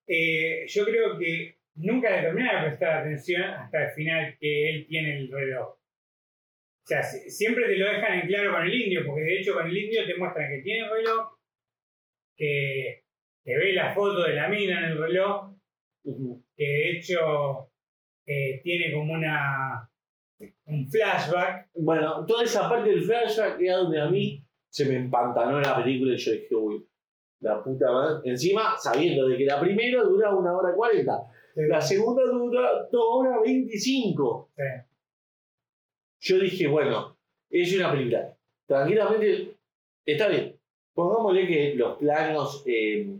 eh, yo creo que nunca le termina de prestar atención hasta el final que él tiene el reloj. O sea, si- siempre te lo dejan en claro con el indio, porque de hecho con el indio te muestran que tiene el reloj, que, que ve la foto de la mina en el reloj, que de hecho eh, tiene como una un flashback. bueno, toda esa parte del flashback era donde a mí se me empantanó la película y yo dije, uy, la puta madre. Encima, sabiendo de que la primera dura una hora cuarenta, la segunda dura dos horas veinticinco. Sí. yo dije, bueno, es una película. Tranquilamente, está bien. Pongámosle que los planos, eh,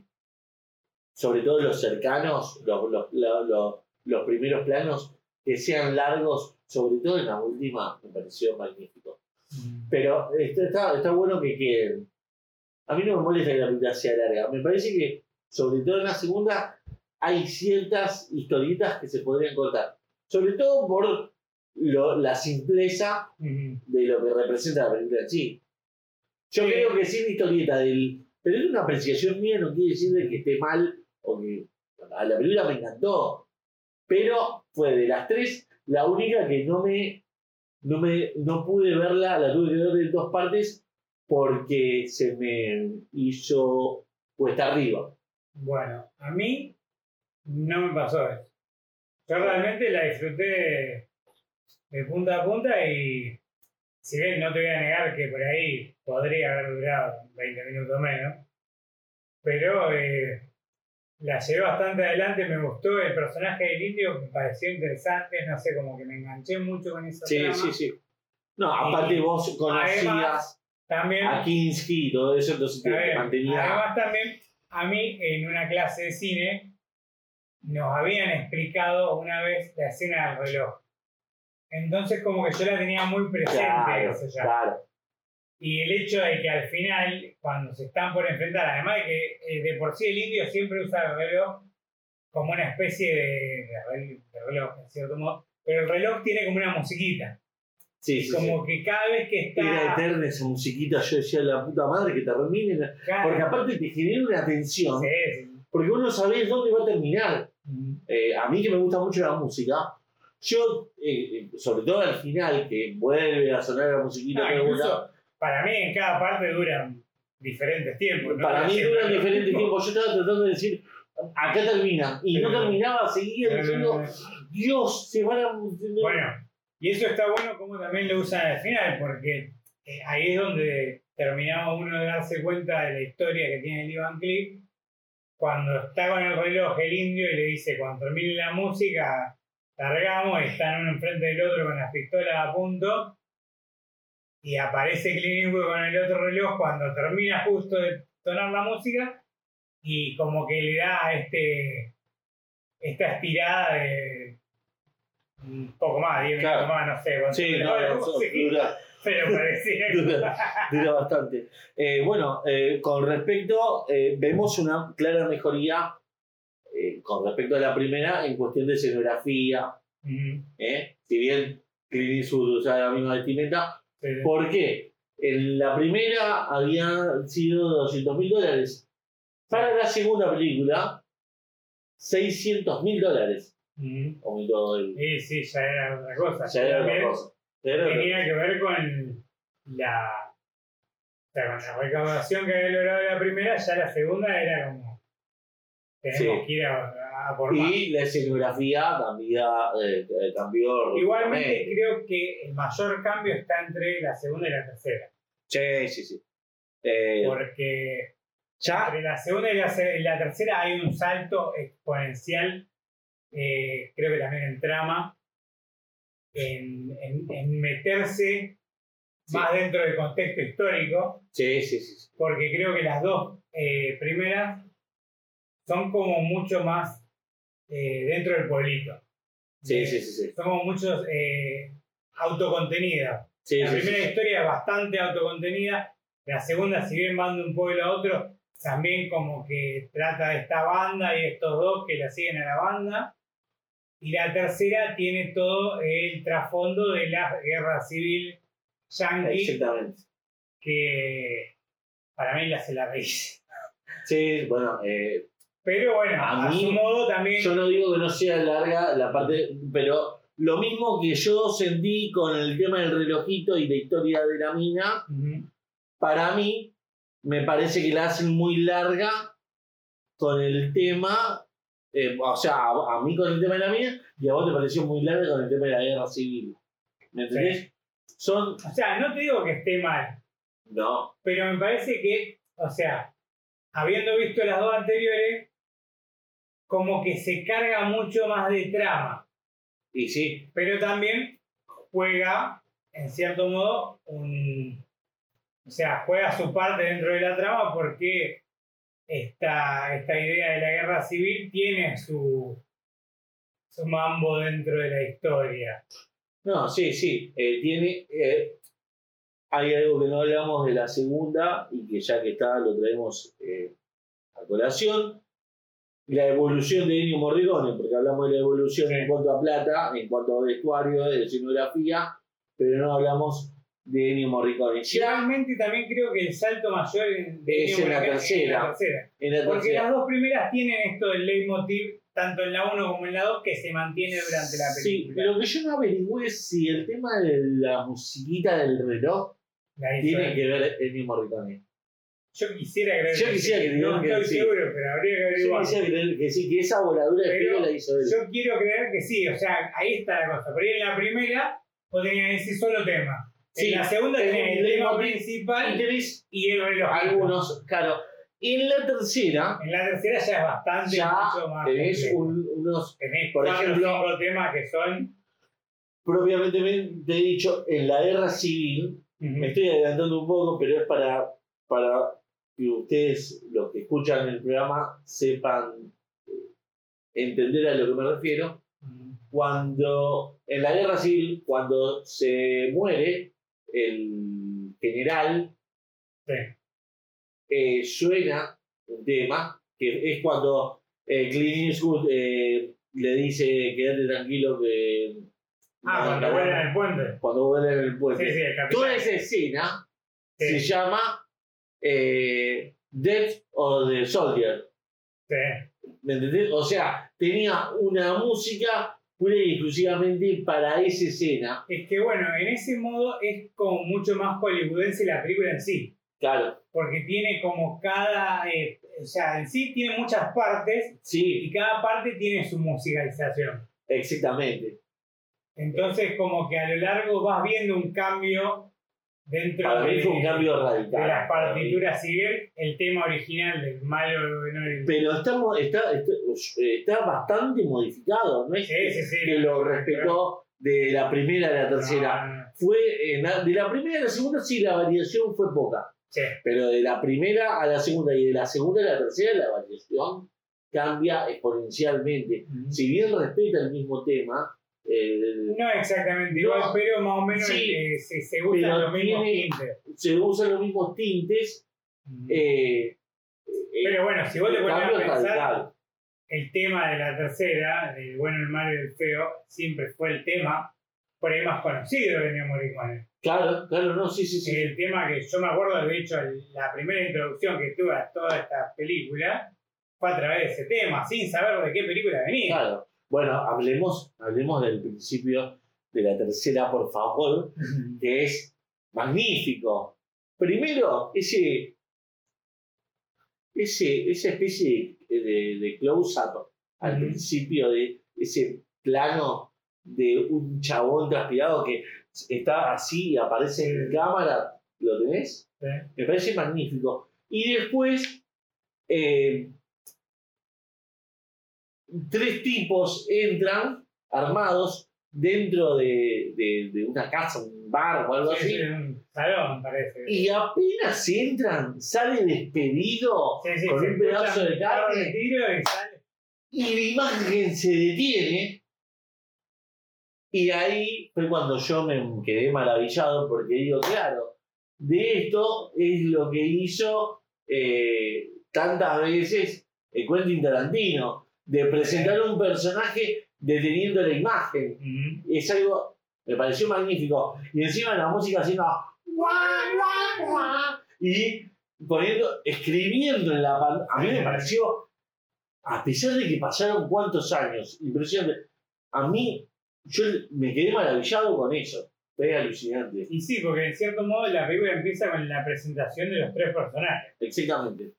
sobre todo los cercanos, los, los, los, primeros planos, que sean largos, sobre todo en la última, me pareció magnífico. Pero está, está, está bueno que. A mí no me molesta que la película sea larga. Me parece que, sobre todo en la segunda, hay ciertas historietas que se podrían contar. Sobre todo por lo- la simpleza Ujú. de lo que representa la película en sí. Yo Sí. creo que sin historieta del. Pero es una apreciación mía, no quiere decir de que esté mal porque a la película me encantó, pero fue de las tres la única que no me, no me, no pude verla, la tuve que ver en dos partes porque se me hizo cuesta arriba. Bueno, a mí no me pasó eso. Yo realmente la disfruté de, punta a punta y si bien no te voy a negar que por ahí podría haber durado 20 minutos menos, pero eh, la llevé bastante adelante, me gustó el personaje del indio, me pareció interesante, no sé, como que me enganché mucho con esa Sí, trama. sí, sí. No, aparte Y vos conocías además, También, a Kinski y todo eso, entonces te. Además también, a mí en una clase de cine nos habían explicado una vez la escena del reloj. Entonces como que yo la tenía muy presente Claro, eso ya. claro. Y el hecho de que al final, cuando se están por enfrentar, además de que eh, de por sí el indio siempre usa el reloj como una especie de, de rel- de reloj, en cierto modo, pero el reloj tiene como una musiquita. Sí, sí, como que cada vez que sí. Era está... eterna esa musiquita, yo decía la puta madre que termine. Claro, Porque aparte te genera una tensión, porque vos no sabés dónde va a terminar. Eh, a mí que me gusta mucho la música, yo, eh, eh, sobre todo al final, que vuelve a sonar la musiquita No, que me gusta, para mí en cada parte duran diferentes tiempos. ¿no? para mí duran diferentes tiempos. Yo estaba tratando de decir, acá termina, y no terminaba, seguía diciendo, Dios, se van a. Bueno, y eso está bueno como también lo usan al final, porque ahí es donde terminaba uno de darse cuenta de la historia que tiene el Ivan Cliff, cuando está con el reloj el indio y le dice, cuando termine la música, largamos, están uno enfrente del otro con las pistolas a punto, y aparece Clint Eastwood con el otro reloj cuando termina justo de sonar la música, y como que le da este esta estirada de un poco más, 10 Claro. minutos más, no sé. Sí, no, no, pero parecía dura, dura bastante. Eh, bueno, eh, con respecto, eh, vemos una clara mejoría con respecto a la primera en cuestión de escenografía. ¿eh? Si bien Clint Eastwood usaba la misma vestimenta, sí. ¿Por qué? En la primera había sido 200 mil dólares. Para la segunda película, 600 mil dólares. Aumentó el. Sí, sí, ya era otra cosa. Ya era otra cosa. Otra Tenía que ver con la, o sea, con la recaudación que había logrado la primera, ya la segunda era como. Tenemos Sí. que ir a, a por más. Y la escenografía cambia, eh, eh, cambió. Igualmente creo que el mayor cambio está entre la segunda y la tercera. Sí, sí, sí. Eh, Porque ya, entre la segunda y la, tercera hay un salto exponencial, eh, creo que también en trama, en, en- en meterse Sí. más dentro del contexto histórico, sí, sí, sí. sí. porque creo que las dos eh, primeras son como mucho más eh, dentro del pueblito. Sí, Eh, sí, sí, sí. Son como muchos autocontenidas. Sí, La primera historia es bastante autocontenida. La segunda, si bien van de un pueblo a otro, también como que trata de esta banda y estos dos que la siguen a la banda. Y la tercera tiene todo el trasfondo de la guerra civil yankee, Exactamente. que para mí la hace la raíz. Sí, bueno, eh, Pero bueno, A a, mí- su modo también. Yo no digo que no sea larga la parte, pero lo mismo que yo sentí con el tema del relojito y la historia de la mina, para mí me parece que la hacen muy larga con el tema, eh, o sea, a, a mí con el tema de la mina y a vos te pareció muy larga con el tema de la guerra civil. ¿Me entendés? Son, O sea, no te digo que esté mal, no, pero me parece que, o sea, habiendo visto las dos anteriores, como que se carga mucho más de trama, y sí, pero también juega, en cierto modo, un. O sea, juega su parte dentro de la trama porque esta, esta idea de la guerra civil tiene su, su mambo dentro de la historia. No, sí, sí. eh, tiene. eh, hay algo que no hablamos de la segunda y que ya que está lo traemos eh, a colación. La evolución de Ennio Morricone, porque hablamos de la evolución Sí. en cuanto a plata, en cuanto a vestuario, de escenografía, pero no hablamos de Ennio Morricone. Realmente también creo que el salto mayor de Es Ennio en la es tercera. la tercera. en la Porque tercera. las dos primeras tienen esto del leitmotiv, tanto en la 1 como en la 2, que se mantiene durante la Sí, película. lo que yo no averigüé es si el tema de la musiquita del reloj tiene que ver Ennio Morricone. Yo quisiera creer Yo que quisiera sí, que no digan que estoy sí. seguro, pero habría que Yo averiguar. quisiera creer que sí, que esa voladura de pelo la hizo él. Yo quiero creer que sí, o sea, ahí está la cosa. Pero ahí en la primera tenías ese solo tema. Sí, en la segunda el tenías el tema principal Y el reloj. algunos, claro. Y en la tercera En la tercera ya es bastante ya mucho más. tenés un- unos, Tenés por ejemplo- temas que son. propiamente te he dicho, en la guerra civil, me estoy adelantando un poco, pero es para, para que ustedes, los que escuchan el programa, sepan eh, entender a lo que me refiero. Cuando en la guerra civil, cuando se muere el general, Sí. eh, suena un tema que es cuando eh, Clint Eastwood eh, le dice quédate tranquilo que Ah, cuando no, vuelan no". el puente. cuando vuelan el puente Sí, sí, el toda esa escena se llama eh, Death of the Soldier. ¿me entendés? o sea tenía una música pura y exclusivamente para esa escena Es que bueno, en ese modo es como mucho más hollywoodense la película en sí. claro Porque tiene como cada. eh, o sea, en sí tiene muchas partes sí y cada parte tiene su musicalización. exactamente Entonces, como que a lo largo vas viendo un cambio dentro para mí de, fue un cambio radical de las partituras. Si bien el tema original del malo. no, el- pero está, está, está, está bastante modificado, ¿no es Sí, sí, sí. que lo respetó de la primera a la tercera. No, no. Fue en la- de la primera a la segunda sí la variación fue poca, Sí. pero de la primera a la segunda y de la segunda a la tercera la variación cambia exponencialmente. Si bien respeta el mismo tema, eh, No exactamente No. igual, pero más o menos Sí. eh, se, se usan los mismos tiene- tintes. se usan los mismos tintes. eh, eh, Pero bueno, si vos te el pones a pensar, radical. el tema de la tercera, del bueno, el malo y el feo, siempre fue el tema por ahí más conocido de Ennio Morricone. Claro, claro, no, sí, sí, sí. El tema que yo me acuerdo, de hecho, la primera introducción que tuve a toda esta película fue a través de ese tema, sin saber de qué película venía. Claro. Bueno, hablemos, hablemos del principio de la tercera, por favor, que es magnífico. Primero, ese, ese, esa especie de, de close-up al principio de ese plano de un chabón transpirado que está así y aparece en cámara, ¿lo tenés? Sí. Me parece magnífico. Y después, eh, tres tipos entran armados dentro de, de- de una casa, un bar o algo Sí, así. sí, un salón, parece. Y apenas entran, sale despedido Sí, con un pedazo de carne y sale. y la imagen se detiene. Y ahí fue cuando yo me quedé maravillado porque digo, claro, de esto es lo que hizo eh, tantas veces el Quentin Tarantino, de presentar un personaje deteniendo la imagen. Es algo, me pareció magnífico. Y encima la música haciendo y poniendo, escribiendo en la pantalla. A mí me pareció, a pesar de que pasaron cuántos años, impresionante. A mí, yo me quedé maravillado con eso. Fue alucinante. Y sí, porque en cierto modo la película empieza con la presentación de los tres personajes. Exactamente.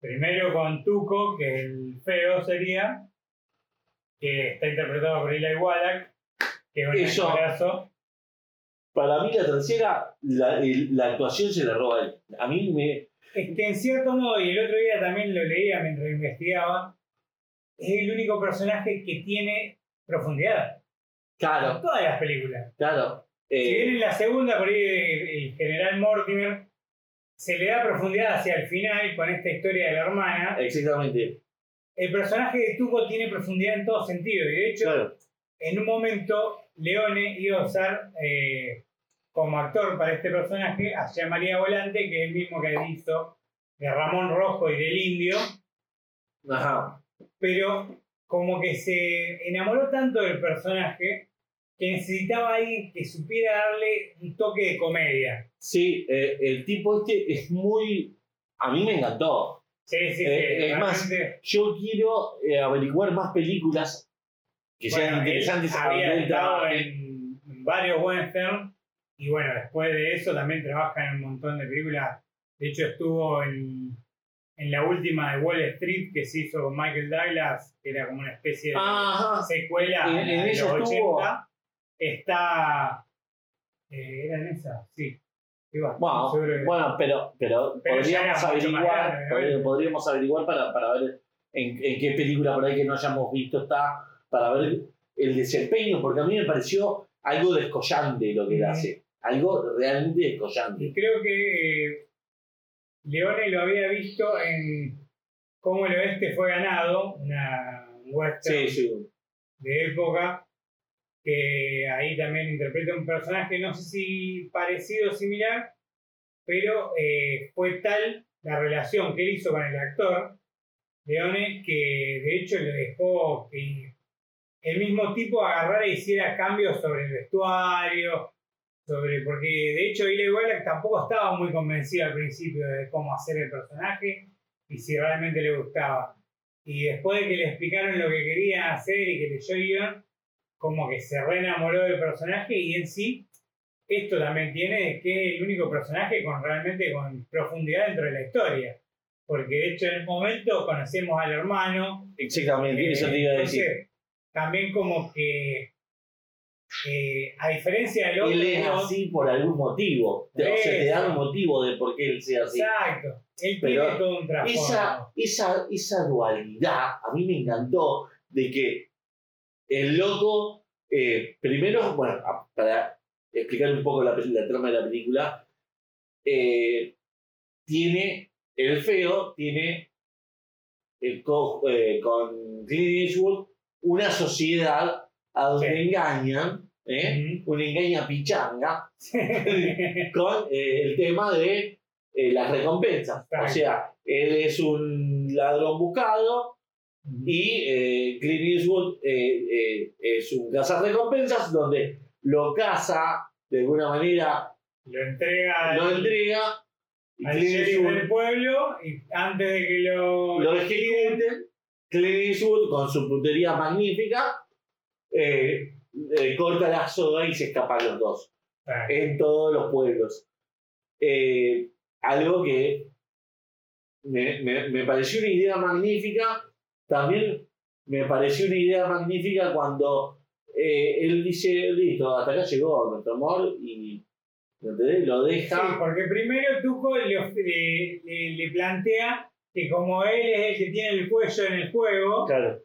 Primero con Tuco, que el feo sería, que está interpretado por Eli Wallach, que es un Eso. actorazo. Para mí, la tercera, la, el- la actuación se la roba él. A mí me. Es que en cierto modo, y el otro día también lo leía mientras investigaba, es el único personaje que tiene profundidad. En Claro, todas las películas. claro. Si bien Eh, en la segunda, por ahí el, el general Mortimer se le da profundidad hacia el final con esta historia de la hermana, exactamente. el personaje de Tuco tiene profundidad en todo sentido. Y de hecho, Claro. en un momento, Leone iba a usar eh, como actor para este personaje a Jean María Volante, que es el mismo que hizo de Ramón Rojo y del Indio, Ajá. pero como que se enamoró tanto del personaje que necesitaba alguien que supiera darle un toque de comedia. Sí, eh, el tipo este es muy. A mí me encantó. Sí, sí, Eh, es más, realmente, Yo quiero eh, averiguar más películas que sean bueno, interesantes a Había estado en, varios western y bueno, después de eso también trabaja en un montón de películas. De hecho, estuvo en, en la última de Wall Street que se hizo con Michael Douglas, que era como una especie de Ajá. secuela En- de en los estuvo. 80. Está. eh, ¿Era en esa? Sí. Bueno, que- bueno, pero, pero, Pero podríamos averiguar, podríamos, averiguar para, para ver en, en qué película por ahí que no hayamos visto está, para ver el desempeño, porque a mí me pareció algo descollante lo que él hace, algo realmente descollante. Y creo que eh, Leone lo había visto en Cómo el Oeste fue ganado, una un western Sí, sí. de época, que ahí también interpreta un personaje, no sé si parecido o similar, pero eh, fue tal la relación que él hizo con el actor, Leone, que de hecho le dejó que el mismo tipo agarrara e hiciera cambios sobre el vestuario, sobre porque de hecho Eli Wallach tampoco estaba muy convencido al principio de cómo hacer el personaje y si realmente le gustaba. Y después de que le explicaron lo que quería hacer y que leyó el guion, como que se reenamoró del personaje y en sí, esto también tiene que es el único personaje con realmente con profundidad dentro de la historia. Porque de hecho en el momento conocemos al hermano, Exactamente, eh, eso te iba a decir. entonces, también como que, eh, a diferencia del otro, Él es así por algún motivo. Te- o sea, te da un motivo de por qué él sea así. exacto, él Pero tiene todo un trasfondo. esa, esa, esa dualidad a mí me encantó de que el loco, eh, primero, bueno, para explicar un poco la, trama de la película, eh, tiene, el feo tiene co- eh, con Clint Eastwood una sociedad a donde Sí. engañan, ¿eh? una engaña pichanga, con el tema de las recompensas. O sea, él es un ladrón buscado y eh, Clint Eastwood eh, eh, es un cazarrecompensas donde lo caza de alguna manera, lo entrega lo al, entrega al Clint del pueblo y antes de que lo, lo ejecuten. Clint Eastwood con su puntería magnífica eh, eh, corta la soga y se escapan los dos. Ah, en todos los pueblos. Eh, algo que me, me- me pareció una idea magnífica. También me pareció una idea magnífica cuando eh, él dice, listo, hasta acá llegó nuestro amor y lo Sí, deja. porque primero Tuco le, le- le- le plantea que como él es el que tiene el cuello en el juego, Claro.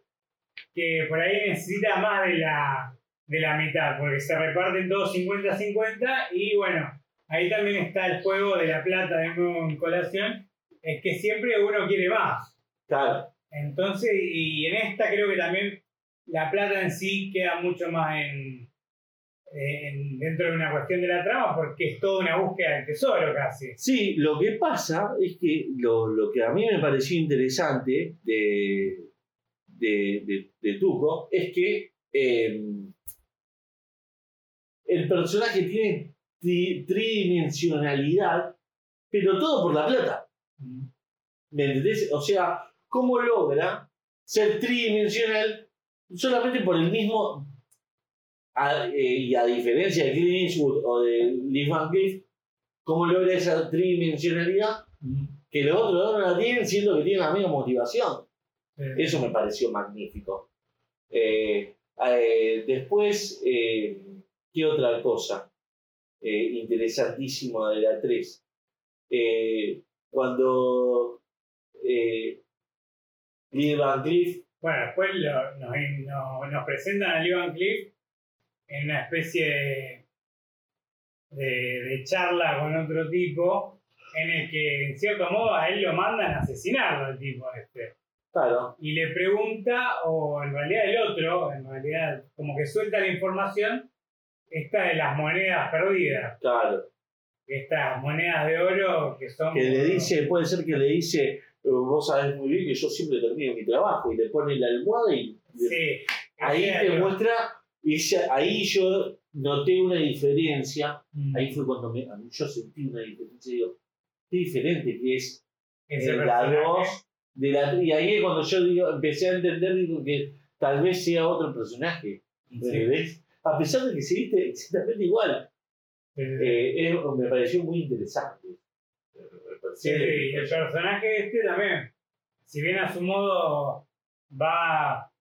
que por ahí necesita más de la, de la mitad, porque se reparten todos 50-50 y bueno, ahí también está el juego de la plata de nuevo en colación, es que siempre uno quiere más. Claro. Entonces, y en esta creo que también la plata en sí queda mucho más en, en- dentro de una cuestión de la trama, porque es toda una búsqueda del tesoro casi. Sí, lo que pasa es que lo, lo que a mí me pareció interesante de, de, de- de Tuco es que eh, el personaje tiene tri- tridimensionalidad, pero todo por la plata. ¿Me entendés? O sea, ¿cómo logra ser tridimensional solamente por el mismo... a- eh, y a diferencia de Clint Eastwood o de Lee Van Cleef, ¿cómo logra esa tridimensionalidad? Que los otros dos no la tienen, siendo que tienen la misma motivación. Eso me pareció magnífico. Eh, eh, después, ¿qué otra cosa? Interesantísimo de la 3. Eh, cuando eh, Lee Van Cleef, Bueno, después lo- nos, nos- nos presentan a Lee Van Cleef en una especie de, de- de charla con otro tipo, en el que en cierto modo a él lo mandan a asesinarlo al tipo este. claro, Y le pregunta, o en realidad el otro, en realidad como que suelta la información, esta de las monedas perdidas, claro, estas monedas de oro que son... que le dice, puede ser que le dice, vos sabés muy bien que yo siempre termino mi trabajo y le pone la almohada y Sí, ahí te muestra ella- ahí yo noté una diferencia. Mm. Ahí fue cuando me- yo sentí una diferencia. Digo, qué diferente que es en la. 2 de la Y ahí es cuando yo digo, empecé a entender digo, que tal vez sea otro personaje. Sí. ¿ves? A pesar de que se viste exactamente igual. Sí. Eh, es- me pareció muy interesante. Sí, y el personaje este también, si bien a su modo va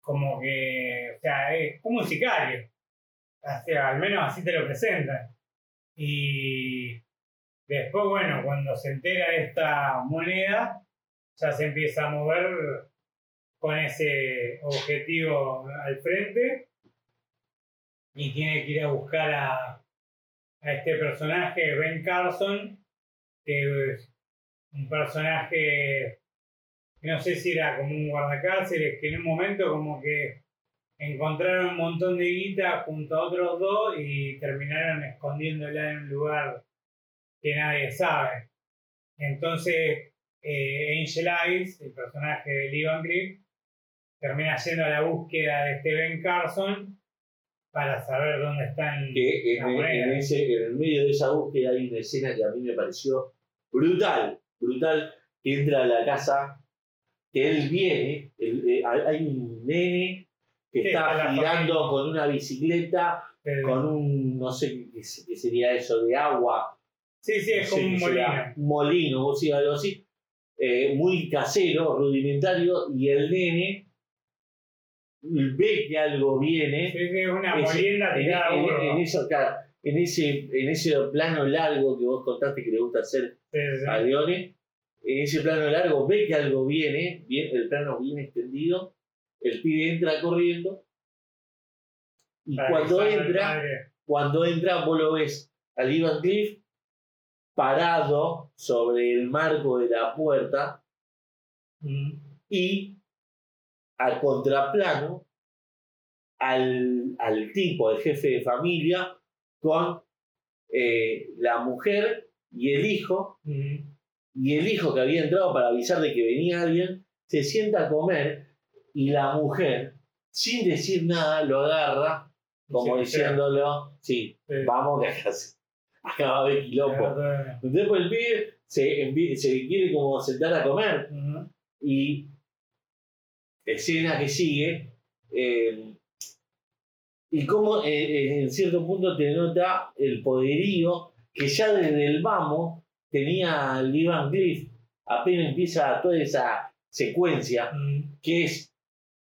como que, o sea, es como un sicario, o sea, al menos así te lo presentan. Y después, bueno, cuando se entera de esta moneda, ya se empieza a mover con ese objetivo al frente y tiene que ir a buscar a, a este personaje, Ben Carson, es un personaje que no sé si era como un guardacárceles, que en un momento como que encontraron un montón de guita junto a otros dos y terminaron escondiéndola en un lugar que nadie sabe. Entonces, eh, Angel Eyes, el personaje de Lee Van Cleef, termina yendo a la búsqueda de Ben Carson para saber dónde están que en, las monedas. en ese, en el medio de esa búsqueda hay una escena que a mí me pareció brutal, brutal, que entra a la casa, que él viene, el- eh, hay un nene que Sí, está girando con una bicicleta, Eh, con un, no sé qué, se- qué sería eso, de agua. sí, sí, es no como un molino. será, Un molino, o sea, algo así, eh, muy casero, rudimentario, y el nene ve que algo viene. Es una molienda en, tirada en- en eso, claro, en ese, en ese plano largo que vos contaste que le gusta hacer Sí, sí. a Leone, en ese plano largo ve que algo viene, bien, el plano bien extendido, el pibe entra corriendo y Para cuando al entra, cuando entra vos lo ves a Lee Van Cleef parado sobre el marco de la puerta Mm. y al contraplano al, al tipo, el jefe de familia, con eh, la mujer y el hijo, y el hijo que había entrado para avisar de que venía alguien, se sienta a comer y la mujer, sin decir nada, lo agarra, como Sí, diciéndolo, sí, Sí. vamos que acá, va a haber quilombo. Pues, el pibe se, se quiere como sentar a comer y escena que sigue eh, y como eh, eh, en cierto punto te nota el poderío que ya desde el vamos tenía Lee Van Cleef apenas empieza toda esa secuencia Mm. que es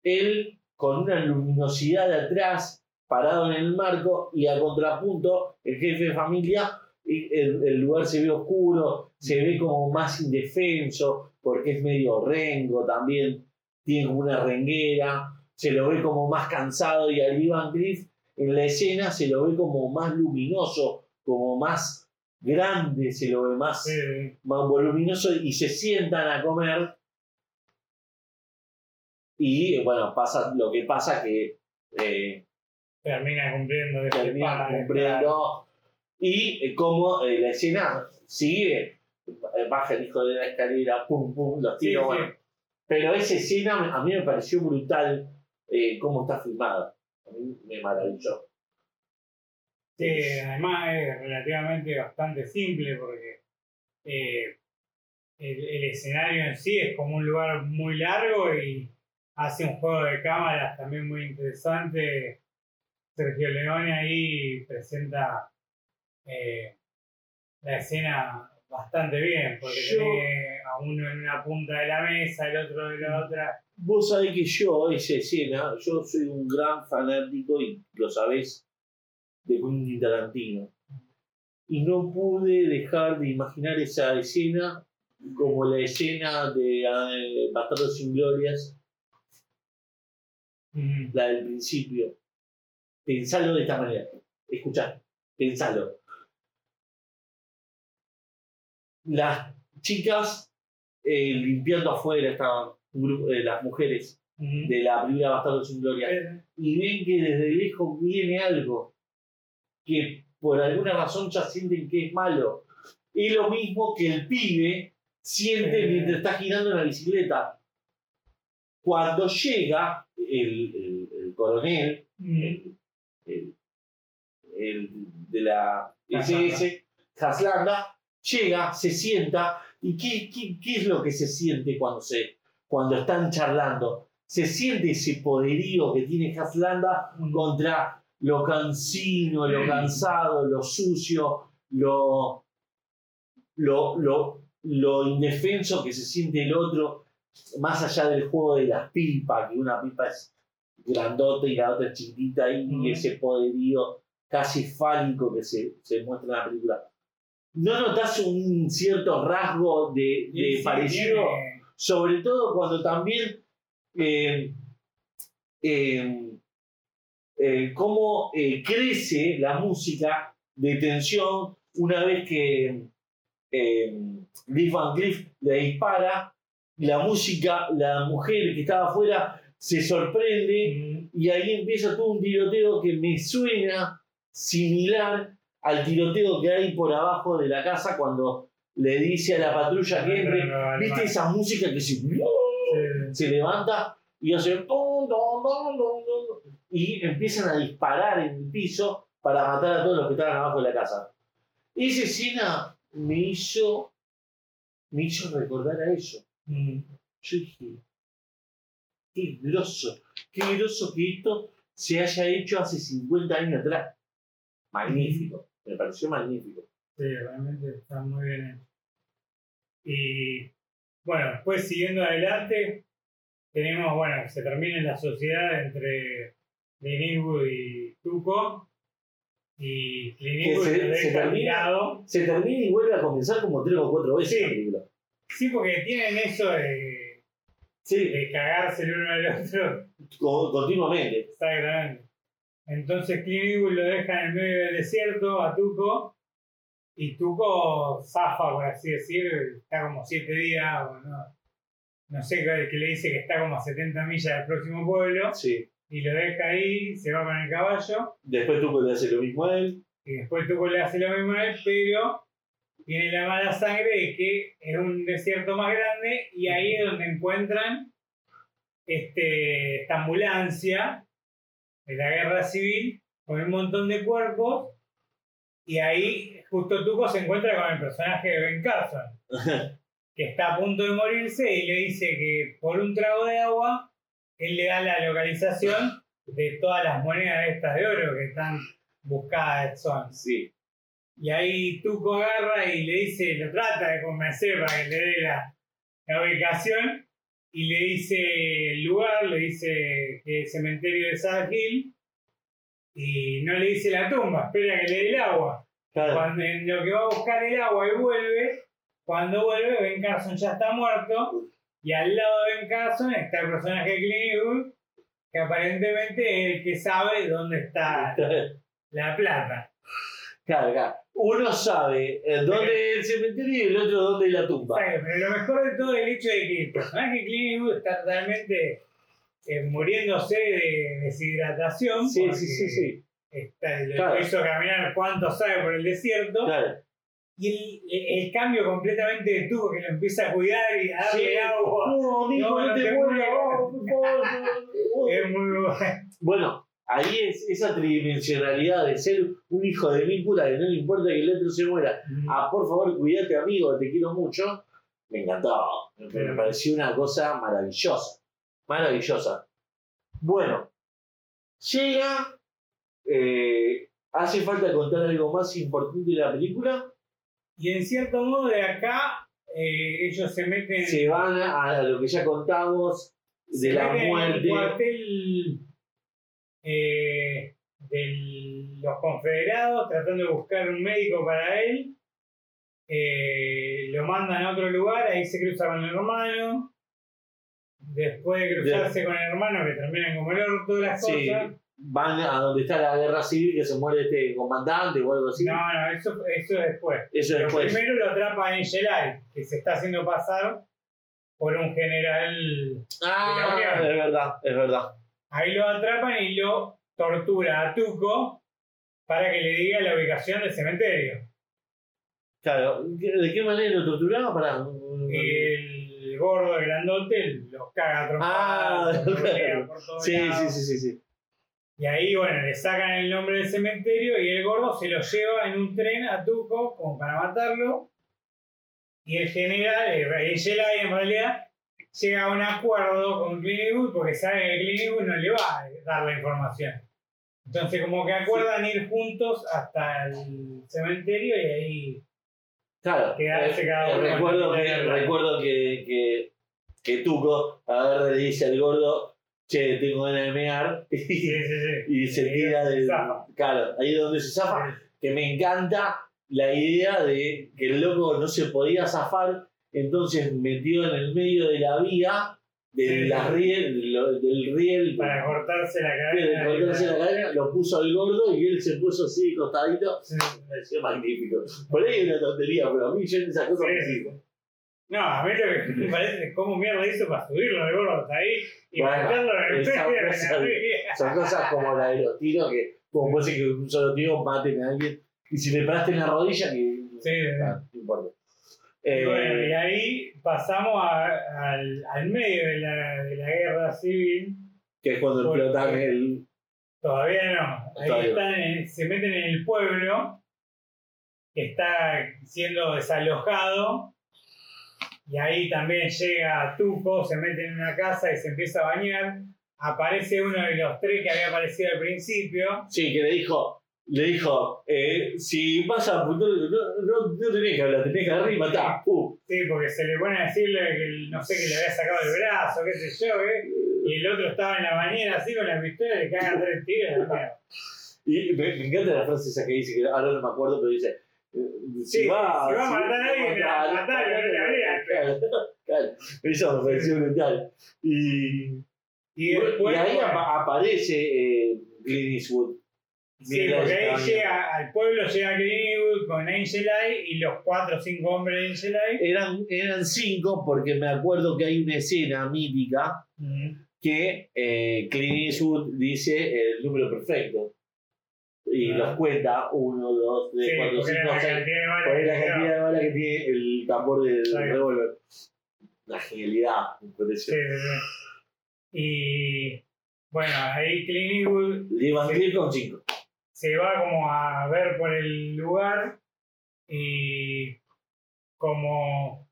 él con una luminosidad de atrás parado en el marco y a contrapunto el jefe de familia el, el lugar se ve oscuro, se ve como más indefenso porque es medio rengo también, tiene como una renguera, se lo ve como más cansado y al Ivan Cliff en la escena se lo ve como más luminoso, como más grande, se lo ve más, Sí, más voluminoso y se sientan a comer y bueno, pasa lo que pasa que eh, Termina cumpliendo ese terminan padre, cumpliendo y eh, como eh, la escena sigue baja el hijo de la escalera pum pum los tiros sí. bueno. Pero esa escena a mí me pareció brutal eh, cómo está filmada a mí me maravilló Sí, además es relativamente bastante simple porque eh, el, escenario en sí es como un lugar muy largo y hace un juego de cámaras también muy interesante. Sergio Leone ahí presenta eh, la escena bastante bien porque Yo- a uno en una punta de la mesa, el otro de la otra. vos sabés que yo esa escena yo soy un gran fanático y lo sabés de Quentin Tarantino y no pude dejar de imaginar esa escena como la escena de eh, Bastardos sin Glorias Mm, la del principio. Pensalo de esta manera. Escuchá, pensalo. Las chicas eh, limpiando afuera estaban eh, las mujeres de la primera Bastardo sin Gloria Eh, y ven que desde lejos viene algo que por alguna razón ya sienten que es malo. Es lo mismo que el pibe siente Eh. mientras está girando en la bicicleta. Cuando llega el, el- el coronel, el, de la. SS, Haslanda, llega, se sienta, ¿y qué, qué, qué es lo que se siente cuando, se, cuando están charlando? Se siente ese poderío que tiene Haslanda contra lo cansino, lo cansado, lo sucio, lo, lo, lo, lo indefenso que se siente el otro, más allá del juego de las pipas, que una pipa es grandota y la otra es chiquita, y Ujú. ese poderío casi fálico que se, se muestra en la película. ¿No notas un cierto rasgo de, de Y sí, parecido? tiene- sobre todo cuando también eh, eh, eh, cómo crece la música de tensión una vez que Liz Van Cleef le dispara, la música, la mujer que estaba afuera se sorprende Mm. y ahí empieza todo un tiroteo que me suena similar al tiroteo que hay por abajo de la casa cuando le dice a la patrulla que entre, ¿viste esa música que se, se levanta y hace tum, tum, tum, tum, tum, y empiezan a disparar en el piso para matar a todos los que estaban abajo de la casa? Esa escena me hizo, me hizo recordar a eso. Mm. Yo dije, qué grosso, qué grosso que esto se haya hecho hace 50 años atrás. Magnífico, me pareció magnífico. Sí, realmente está muy bien hecho. Y bueno, después siguiendo adelante, tenemos, bueno, se termina la sociedad entre Clint y Tuco. Y Clint se- se deja termina-. Se termina y vuelve a comenzar como tres o cuatro veces Sí. la película. Sí, porque tienen eso de, Sí, de cagarse el uno al otro. co- continuamente. Exactamente. Entonces Clint lo deja en el medio del desierto a Tuco y Tuco zafa, por así decir, está como siete días, o no, no sé que le dice que está como a 70 millas del próximo pueblo Sí. y lo deja ahí, se va con el caballo Después tú le hace lo mismo a él. y después Tuco le hace lo mismo a él, pero tiene la mala sangre de que es un desierto más grande y ahí es donde encuentran este, esta ambulancia de la guerra civil con un montón de cuerpos y ahí justo Tuco se encuentra con el personaje de Ben Carson que está a punto de morirse y le dice que por un trago de agua él le da la localización de todas las monedas estas de oro que están buscadas Son. Sí. Y ahí Tuco agarra y le dice, lo trata de convencer para que le dé la, la ubicación y le dice el lugar, le dice el cementerio de Sad Hill y no le dice la tumba, espera que le dé el agua. Claro. Cuando en lo que va a buscar el agua y vuelve, cuando vuelve, Ben Carson ya está muerto y al lado de Ben Carson está el personaje de Clint Eastwood, que aparentemente es el que sabe dónde está la plata. Claro, claro. Uno sabe eh, dónde es el cementerio y el otro dónde es la tumba. Pero lo mejor de todo es el hecho de que el personaje de Clint Eastwood está totalmente eh, muriéndose de deshidratación. Sí, sí, sí, sí. Está, lo Claro. hizo caminar cuánto sabe por el desierto. Claro. Y el, cambio completamente de tubo que lo empieza a cuidar y a darle Sí. agua. No, No, no, no te te. Es muy bueno. Bueno, ahí es esa tridimensionalidad de ser un hijo de mil puta que no le importa que el otro se muera. Ah, por favor, cuídate, amigo, te quiero mucho. Me encantó. Me, me pareció una cosa maravillosa. Maravillosa. Bueno, llega. eh, ¿Hace falta contar algo más importante de la película? Y en cierto modo de acá eh, ellos se meten, Se van a, a lo que ya contamos se de la en el muerte. cuartel eh, de los confederados tratando de buscar un médico para él. Eh, lo mandan a otro lugar, ahí se cruza con el hermano. Después de cruzarse con el hermano, que terminan como el orto las Sí. cosas. Van a donde está la guerra civil, que se muere este comandante o algo así. No, no, eso, eso es después. Eso Pero después. primero lo atrapa Angel Eye, que se está haciendo pasar por un general. Ah, de la es verdad, es verdad. Ahí lo atrapan y lo tortura a Tuco para que le diga la ubicación del cementerio. Claro, ¿de qué manera lo torturaba? Para... El gordo, el grandote los caga Ah, trompadas, los golpea por Sí, sí, sí, sí, sí. Y ahí, bueno, le sacan el nombre del cementerio y el gordo se lo lleva en un tren a Tuco como para matarlo. Y el general, eh, el Jedi en realidad, llega a un acuerdo con Clint Eastwood porque sabe que Clint Eastwood no le va a dar la información. Entonces, como que acuerdan ir juntos hasta el cementerio y ahí. Claro, Quedarse eh, cada uno recuerdo, que, recuerdo que, que, que Tuco agarra le dice al gordo, che, tengo ganas de mear, Sí, sí, sí. y se tira del... Claro, ahí es donde se zafa, que me encanta la idea de que el loco no se podía zafar, entonces metió en el medio de la vía de Sí. la riel, lo- del riel Para cortarse la cortarse cadena, lo puso al gordo y él se puso así costadito. Sí. Me pareció magnífico. Por ahí es una tontería, pero a mí yo en esas cosas me Sí. sigo. No, a mí lo que me parece es cómo mierda hizo para subirlo de gordo hasta ahí y Bueno, en el. Son cosas como la de los tiros que, como puede ser que un solo tiro maten a alguien. Y si le paraste en la rodilla, que. Sí, sí. Ah, no importa. Y Eh, bueno, y ahí pasamos a- al, al medio de la, de la guerra civil. que es cuando explotan el. Todavía no. Ahí Todavía. están en- se meten en el pueblo que está siendo desalojado. Y ahí también llega Tuco, se mete en una casa y se empieza a bañar. Aparece uno de los tres que había aparecido al principio. Sí, que le dijo. Le dijo, eh, si vas a no, no, no, no tenés que hablar, tenés que agarrar y matar. Uh, Sí, porque se le pone a decirle que no sé que le había sacado el brazo, qué sé yo, ¿eh? Y el otro estaba en la bañera así con la pistola y le caga tres tiros. y la me, me encanta la frase esa que dice, que ahora no me acuerdo, pero dice. eh, Sí, si va a matar a alguien, matar, matalo, no le hablé. Claro. Eso me pareció brutal. Y, Y después. y ahí bueno, apa- aparece eh, Clint Eastwood. Sí, porque ahí llega, al pueblo llega Clint Eastwood con Eye y los cuatro o cinco hombres de Eye. Eran, eran cinco porque me acuerdo que hay una escena mítica que eh, Clint Eastwood dice el número perfecto. Y los cuenta, uno, dos, tres, Sí, cuatro, cinco, seis. Por la cantidad de balas que tiene el tambor del bien. revólver. La genialidad, me Sí, pareció. sí, sí. Y bueno, ahí Clint Eastwood Le iban Sí. 10 con 5. Se va como a ver por el lugar y como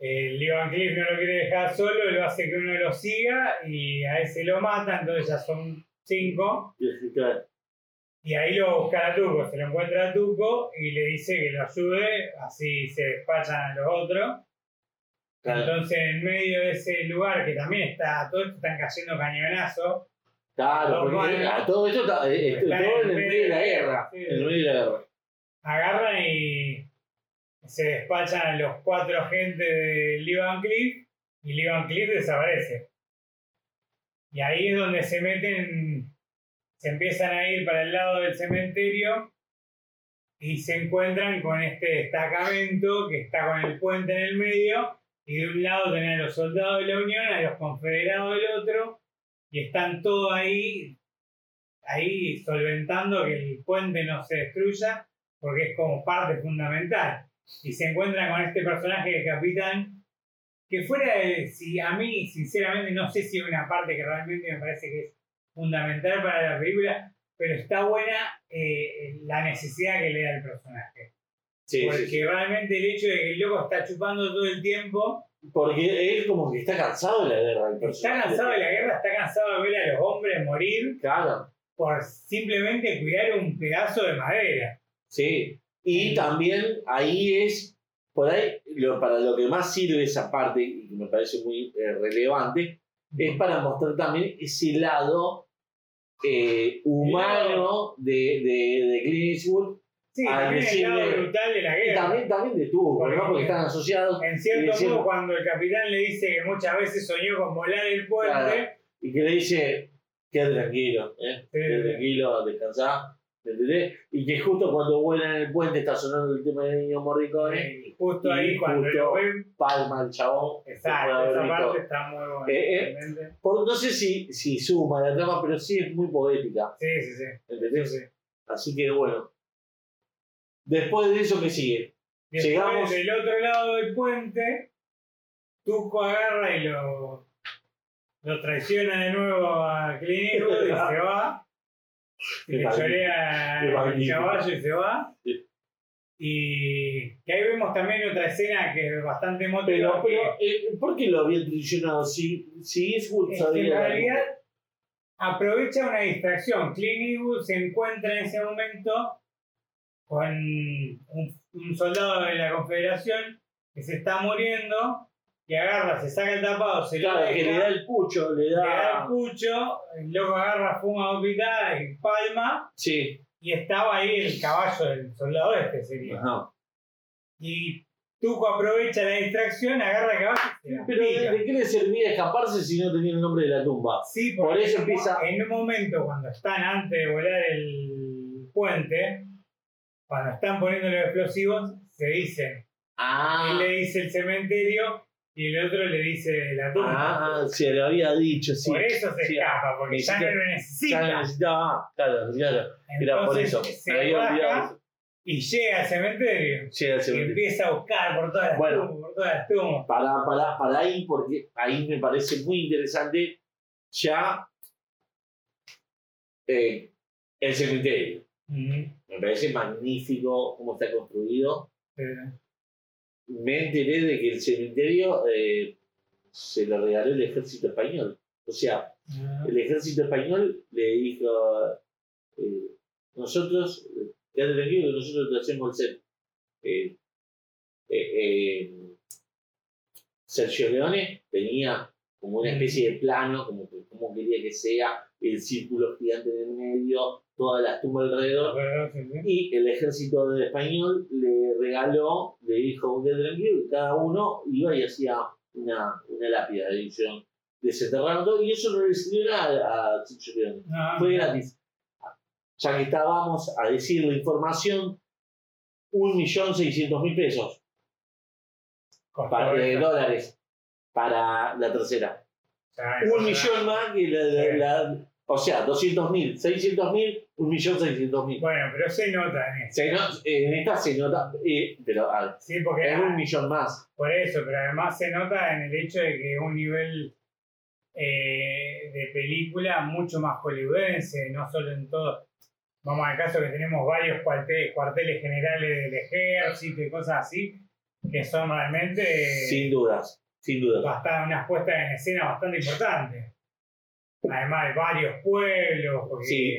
eh, Lee Van Cleef no lo quiere dejar solo, lo hace que uno lo siga y a ese lo mata, entonces ya son cinco. Y ahí lo busca a Tuco, se lo encuentra a Tuco y le dice que lo ayude, así se despachan a los otros. Entonces, en medio de ese lugar que también está, todo esto están cayendo cañonazos, Claro, porque a todo esto está, eh, todo en el medio de la guerra. Sí. En el medio de la guerra. agarran y se despachan a los cuatro agentes de Lee Van Cleef y Lee Van Cleef desaparece. Y ahí es donde se meten, se empiezan a ir para el lado del cementerio y se encuentran con este destacamento que está con el puente en el medio y de un lado tenían a los soldados de la Unión, a los confederados del otro y están todos ahí, ahí solventando que el puente no se destruya porque es como parte fundamental. Y se encuentran con este personaje del capitán, que fuera de, si a mí, sinceramente, no sé si es una parte que realmente me parece que es fundamental para la película, pero está buena eh, la necesidad que le da el personaje. Sí, porque sí, sí. realmente el hecho de que el loco está chupando todo el tiempo, Porque él como que está cansado de la guerra. el está cansado de la guerra, está cansado de ver a los hombres morir Claro, por simplemente cuidar un pedazo de madera. sí. Y también ahí es, por ahí, lo- para lo que más sirve esa parte, y que me parece muy eh, relevante, es para mostrar también ese lado eh, humano de, de, de Clint Eastwood Sí, Al también el lado decirle- brutal de la y guerra. también, también de Tuco, Porque- ¿no? porque están asociados En cierto modo, cuando el capitán le dice que muchas veces soñó con volar el puente, Claro. y que le dice, quédate tranquilo, ¿eh? Sí, quédate sí. tranquilo, descansá, ¿me entendés? Y que justo cuando vuelan en el puente está sonando el tema de Niño Morricone, y justo Y ahí cuando justo- lo ven, palma el chabón. exacto, esa parte está muy buena. Eh, eh. Por- no sé si, si suma la trama, pero sí es muy poética, Sí, sí, sí. ¿entendés? sí, sí. Así que bueno. Después de eso, ¿qué sigue? Después, Llegamos- del otro lado del puente, Tuco agarra y lo, lo traiciona de nuevo a Clint Eastwood y se va. Y le chorea el caballo y se va. Y que ahí vemos también otra escena que es bastante emotiva. pero eh, ¿por qué lo había traicionado? Si, si Es que sabía. en realidad aprovecha una distracción. Clint Eastwood se encuentra en ese momento con un, un soldado de la Confederación que se está muriendo y agarra, se saca el tapado, se lo que le da el pucho, le le da el pucho, el loco agarra, fuma dos pitadas y palma Sí. y estaba ahí el caballo del soldado este sería. Ajá. Y Tuco aprovecha la distracción, agarra el caballo y se la Pero ¿de, qué le servía escaparse si no tenía el nombre de la tumba? Sí, Por porque eso en un- empieza- En un momento, cuando están antes de volar el puente, cuando están poniendo los explosivos, se dicen. Ah, Él le dice el cementerio y el otro le dice la tumba. ah, se lo había dicho, sí. Por eso se Sí, escapa, porque ya no lo Ya necesita. lo necesitaba, claro, claro. Era por Entonces, eso. Se Me había baja olvidado. y llega al cementerio. Llega al Y cementerio. empieza a buscar por todas las Bueno. tumbas, por todas las tumbas. Para, para, para ahí, porque ahí me parece muy interesante ya eh, el cementerio. Ujú. Me parece magnífico cómo está construido. Me enteré de que el cementerio eh, se lo regaló el ejército español. O sea, ah, el ejército español le dijo, eh, nosotros, quédate tranquilo que nosotros te hacemos el set. Eh, Sergio Leone tenía como una especie de plano, como, como quería que sea, el círculo gigante en el medio, todas las tumbas alrededor. Y el ejército de español le regaló, le dijo, quédate tranquilo, y cada uno iba y hacía una, una lápida de edición desenterrando, y eso no le sirvió nada a Sergio Leone Ah, fue gratis. Ya que estábamos a decir la información, 1.600.000 pesos. Para, de dólares para la tercera. Un millón más que la, la- la- o sea, 200.000, 600.000, 1.600.000. Bueno, pero se nota en esto. Se no- en esta se nota, eh, pero ah, Sí, porque es un millón más. por eso, pero además se nota en el hecho de que es un nivel eh, de película mucho más hollywoodense, no solo en todo. Vamos al caso que tenemos varios cuarteles, cuarteles generales del ejército y cosas así, que son realmente Sin dudas, sin dudas. bastante, unas puestas en escena bastante importantes. Además de varios pueblos, porque Sí.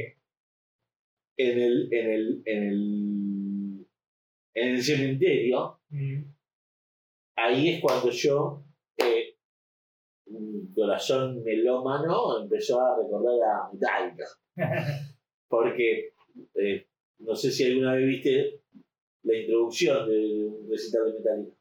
En el, en el, en el, en el cementerio, Mm, ahí es cuando yo, eh, mi corazón melómano, empezó a recordar a Metallica. Porque eh, no sé si alguna vez viste la introducción de un recital de Metallica.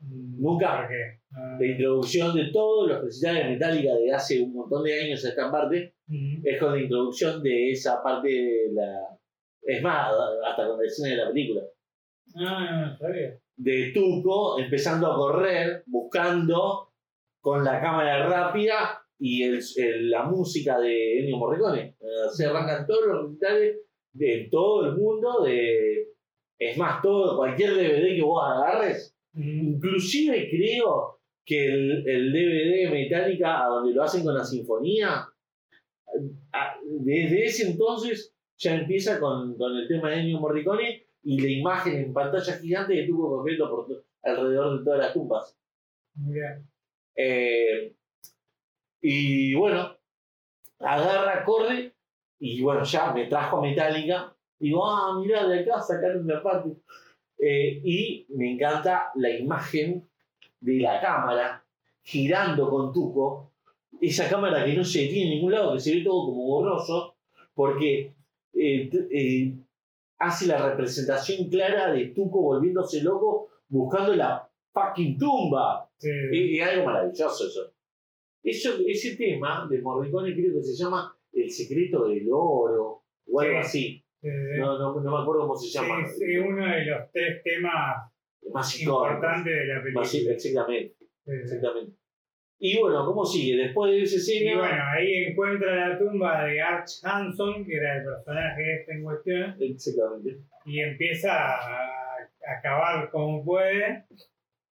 Mm, Nunca. ah, La introducción de todos los recitales de Metallica de hace un montón de años a esta parte mm, es con la introducción de esa parte de la. Es más, hasta con la escena de la película. ah, no sabía. de Tuco empezando a correr, buscando con la cámara rápida y el- el- la música de Ennio Morricone. Eh, se arrancan todos los recitales de todo el mundo, de, es más, todo, cualquier DVD que vos agarres, inclusive creo que el, el DVD de Metallica, a donde lo hacen con la sinfonía, desde ese entonces ya empieza con, con el tema de Ennio Morricone y la imagen en pantalla gigante que tuvo completo por alrededor de todas las tumbas. Eh, y bueno, agarra, corre, y bueno, ya me trajo a Metallica. Digo, ah, mirá, de acá sacaron una parte. Eh, y me encanta la imagen de la cámara girando con Tuco. Esa cámara que no se detiene en ningún lado, que se ve todo como borroso, porque eh, eh, hace la representación clara de Tuco volviéndose loco buscando la fucking tumba. Sí, Es, es algo maravilloso eso. eso. Ese tema de Morricone creo que se llama El secreto del oro o algo Sí. así. No, no, no me acuerdo cómo se llama. es uno de los tres temas Más importantes de la película. Más- exactamente, exactamente. Y bueno, ¿cómo sigue? Después de esa Y escena. bueno, ahí encuentra la tumba de Arch Hanson, que era el personaje este en cuestión, Exactamente. y empieza a, a cavar como puede.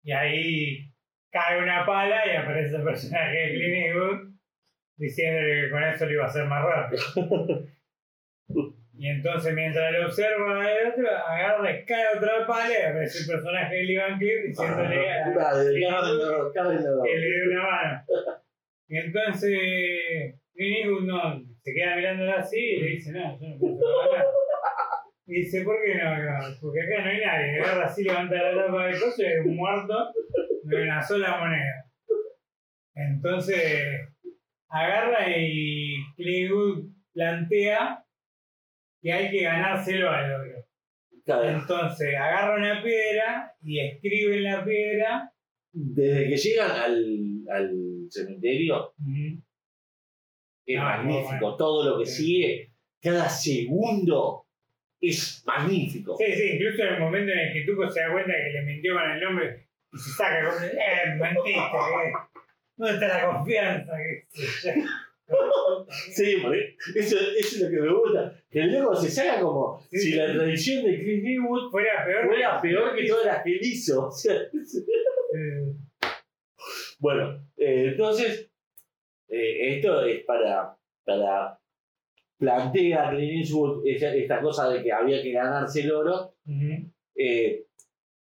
Y ahí cae una pala y aparece el personaje de Clint Eastwood diciéndole que con eso lo iba a hacer más rápido. Y entonces mientras lo observa el otro, agarra y cae otra pala y aparece el personaje de Lee Van Cleef diciéndole a cábenlo, cábenlo. que le dé una mano. Y entonces Clint no, se queda mirándola así y le dice, no, yo no puedo nada. Y dice, ¿por qué no? Porque acá no hay nadie. Agarra así, levanta la tapa del y hay un muerto, no hay una sola moneda. Entonces, agarra y Clint plantea que hay que ganárselo al oro. Claro, Entonces, agarra una piedra y escribe en la piedra. Desde que llegan al, al cementerio, es Ah, magnífico. bueno. Todo lo que Sí. sigue, cada segundo es magnífico. Sí, sí, incluso en el momento en el que Tuco se da cuenta que le mintió con el nombre y se saca como, eh, mentiste, ¿dónde está la confianza? Sí, porque eso, eso es lo que me gusta. Que el loco se saca como Sí, si la tradición de Clint Eastwood fuera peor. fuera peor que todas las que él hizo. Bueno, eh, entonces, eh, esto es para, para plantea Clint Eastwood esa- esta cosa de que había que ganarse el oro. ujú. Eh,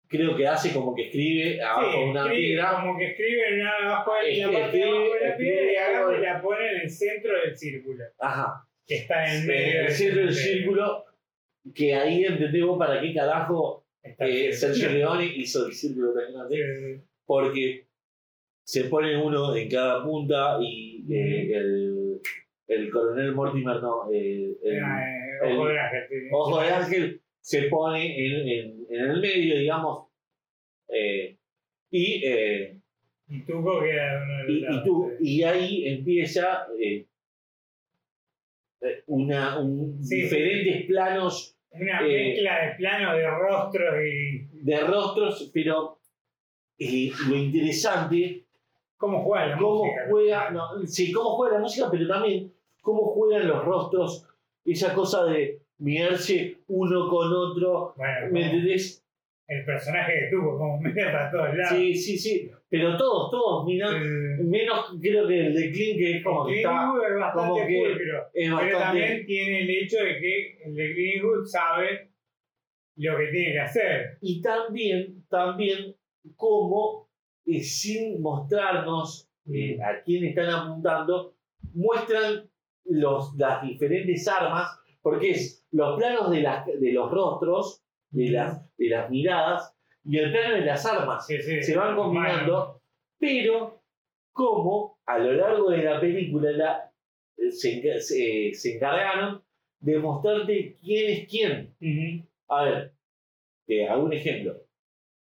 creo que hace como que escribe abajo Sí, de una escribe, piedra. Como que escribe abajo de la parte de abajo de la piedra y agarra y la pone en el centro del círculo, Ajá. Que está en medio del centro del círculo, que ahí entendemos para qué carajo eh. Sergio Leone hizo el círculo sí, sí. porque se pone uno en cada punta y eh, el, el coronel Mortimer, no, eh, el Eh, el- Ojo de ángel, ojo de ángel se pone en, en- en el medio, digamos, eh, y, Y Tuco queda uno de los y, y lados, tú- y ahí empieza una, un- Sí, sí. diferentes planos Una eh, mezcla de planos de rostros y de rostros, pero eh, lo interesante cómo juega la cómo música. juega, no, sí, cómo juega la música, pero también cómo juegan los rostros, esa cosa de mirarse uno con otro, Bueno, ¿me como entendés? El personaje de Tuco, como mira para todos lados. Sí, sí, sí, pero todos, todos miran, Eh, menos creo que el de Clint, que es como que está, es bastante como que pulcro, es pero bastante, también tiene el hecho de que el de Clint Eastwood sabe lo que tiene que hacer. y también, también cómo, eh, sin mostrarnos eh, a quién están apuntando, muestran los, las diferentes armas, porque es los planos de, las, de los rostros, de las, de las miradas, y el plano de las armas. Sí, sí, Se van combinando, pero como a lo largo de la película la- se, se- se encargaron de mostrarte quién es quién. A ver, te hago un ejemplo.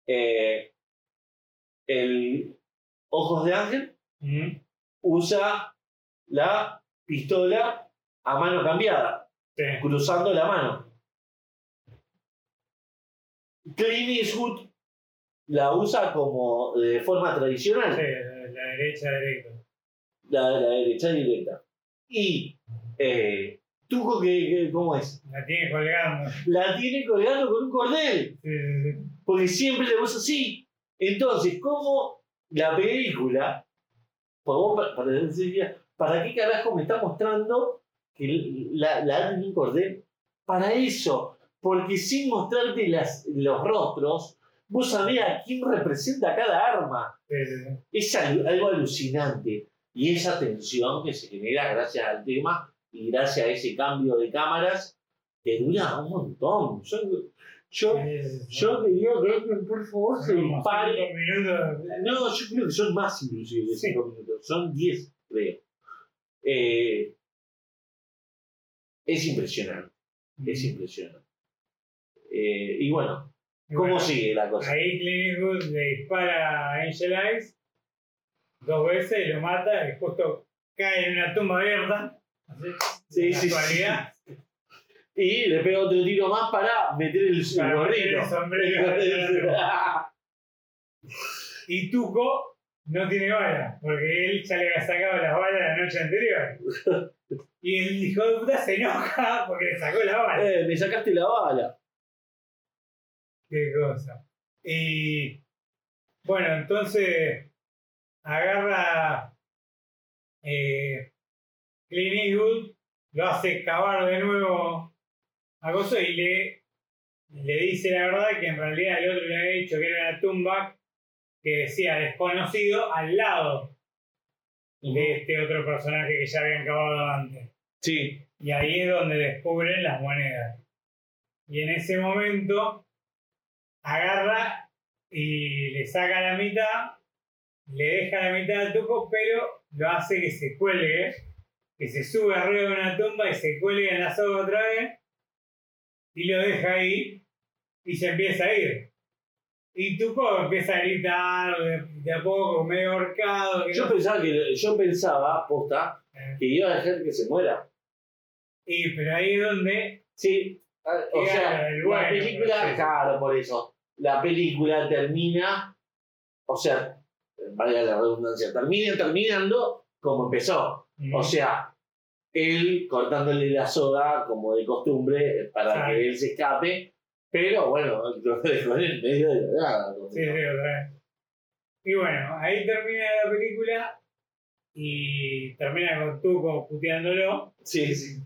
Eh, el Ojos de Ángel usa la pistola a mano cambiada, Sí. cruzando la mano. Clint Eastwood la usa como de forma tradicional, Sí, la derecha, derecha. la, la derecha directa. Y eh, Tuco, que, que- ¿cómo es? La tiene colgando. La tiene colgando con un cordel. Sí, sí, sí. porque siempre le puso así. Entonces, ¿cómo la película, para, vos, para, para decir, ¿para qué carajo me está mostrando que la, la Annie Cordel? Para eso, porque sin mostrarte las, los rostros, vos sabés a quién representa cada arma. Sí, sí, sí. Es al- algo alucinante. Y esa tensión que se genera gracias al tema y gracias a ese cambio de cámaras que dura un montón. Yo, yo yo que alguien, por favor, se pare. No, yo creo que son más inclusive de Sí. 5 minutos. Son 10, creo. Eh, es impresionante. Es impresionante. Eh, y bueno, ¿cómo bueno, sigue la cosa? Ahí Clint Eastwood le dispara a Angel Eyes dos veces lo mata y justo cae en una tumba abierta. Así, Sí, sí. Y le pega otro tiro más para meter el, el Para meter gorrito. el sombrero. Y Tuco no tiene bala, porque él ya le había sacado las balas la noche anterior. Y el hijo de puta se enoja porque le sacó la bala. Eh, me sacaste la bala. Qué cosa. Y bueno, entonces agarra eh, Clint Eastwood, lo hace cavar de nuevo a Gozo y le, le dice la verdad que en realidad el otro le había dicho que era la tumba que decía desconocido al lado de este otro personaje que ya habían cavado antes. Sí, Y ahí es donde descubren las monedas. Y en ese momento agarra y le saca la mitad, le deja la mitad al tuco, pero lo hace que se cuelgue, que se sube arriba de una tumba y se cuelgue en la soga otra vez, y lo deja ahí y se empieza a ir. Y Tuco empieza a gritar de, de a poco, medio ahorcado. que yo no- pensaba que yo pensaba, posta, Eh, que iba a dejar que se muera. Y pero ahí es donde Sí, o sea, el la película, sí. claro, por eso. La película termina, o sea, valga la redundancia, termina terminando como empezó. O sea, él cortándole la soga como de costumbre para Claro. que él se escape, pero bueno, lo dejó en el medio de la nada. Sí, sí, otra vez. Y bueno, ahí termina la película y termina con Tuco puteándolo. sí, sí.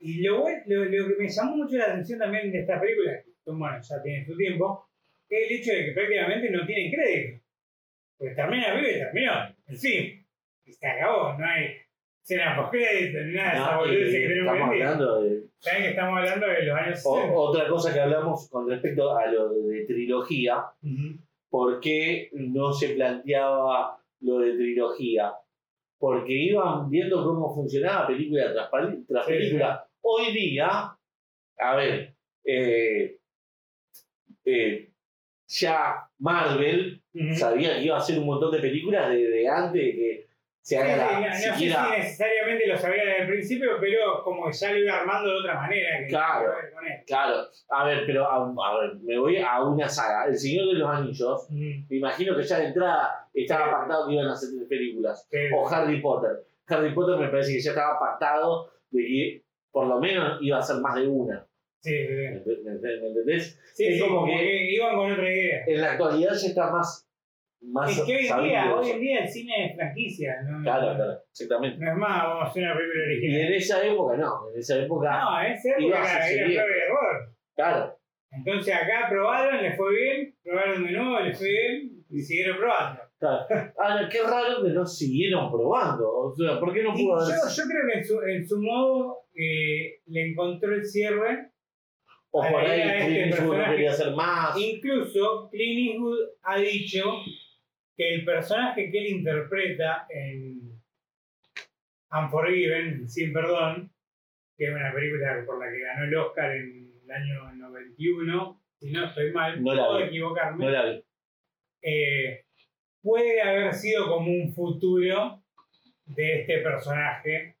Y lo, lo, lo que me llamó mucho la atención también de esta película, que bueno, ya tiene su tiempo, es el hecho de que prácticamente no tienen crédito. Porque termina la y terminó. En fin, y se acabó, no hay escena post crédito ni nada No, y que estamos hablando de Saben que estamos hablando de los años o- 60. otra cosa que hablamos con respecto a lo de trilogía. ¿por qué no se planteaba lo de trilogía? Porque iban viendo cómo funcionaba película tras, pali- tras Sí, película. Hoy día, a ver, eh, eh, ya Marvel sabía que iba a hacer un montón de películas desde antes de que se haga la, no, no sé si necesariamente lo sabía desde el principio, pero como que ya lo iba armando de otra manera. Que Claro. con él. Claro, a ver, pero a, a ver, me voy a una saga. El Señor de los Anillos, me imagino que ya de entrada estaba pactado que iban a hacer películas. Sí. O Harry Potter. Harry Potter me parece que ya estaba pactado de que por lo menos iba a ser más de una. Sí, sí, ¿Me, sí. me- me entendés? Sí, Es sí, como como que- que iban con otra idea. En la actualidad ya está más, más Es que hoy en, día, hoy en día el cine es franquicia, ¿no? Claro, claro, exactamente. No es más, vamos a hacer una película Y original. en esa época no, en esa época, No, en esa época era, era y error. claro. Entonces acá probaron, les fue bien, probaron de nuevo, les fue bien y siguieron probando. Ahora, qué raro que no siguieron probando. O sea, ¿por qué no pudo yo, haber yo creo que en su, en su modo eh, le encontró el cierre O por Ahí este Clint no personaje. quería hacer más. Incluso Clint Eastwood ha dicho que el personaje que él interpreta en Unforgiven, Sin Perdón, que es una película por la que ganó el Oscar en el año 91, si no estoy mal, No puedo equivocarme, No la vi. eh, puede haber sido como un futuro de este personaje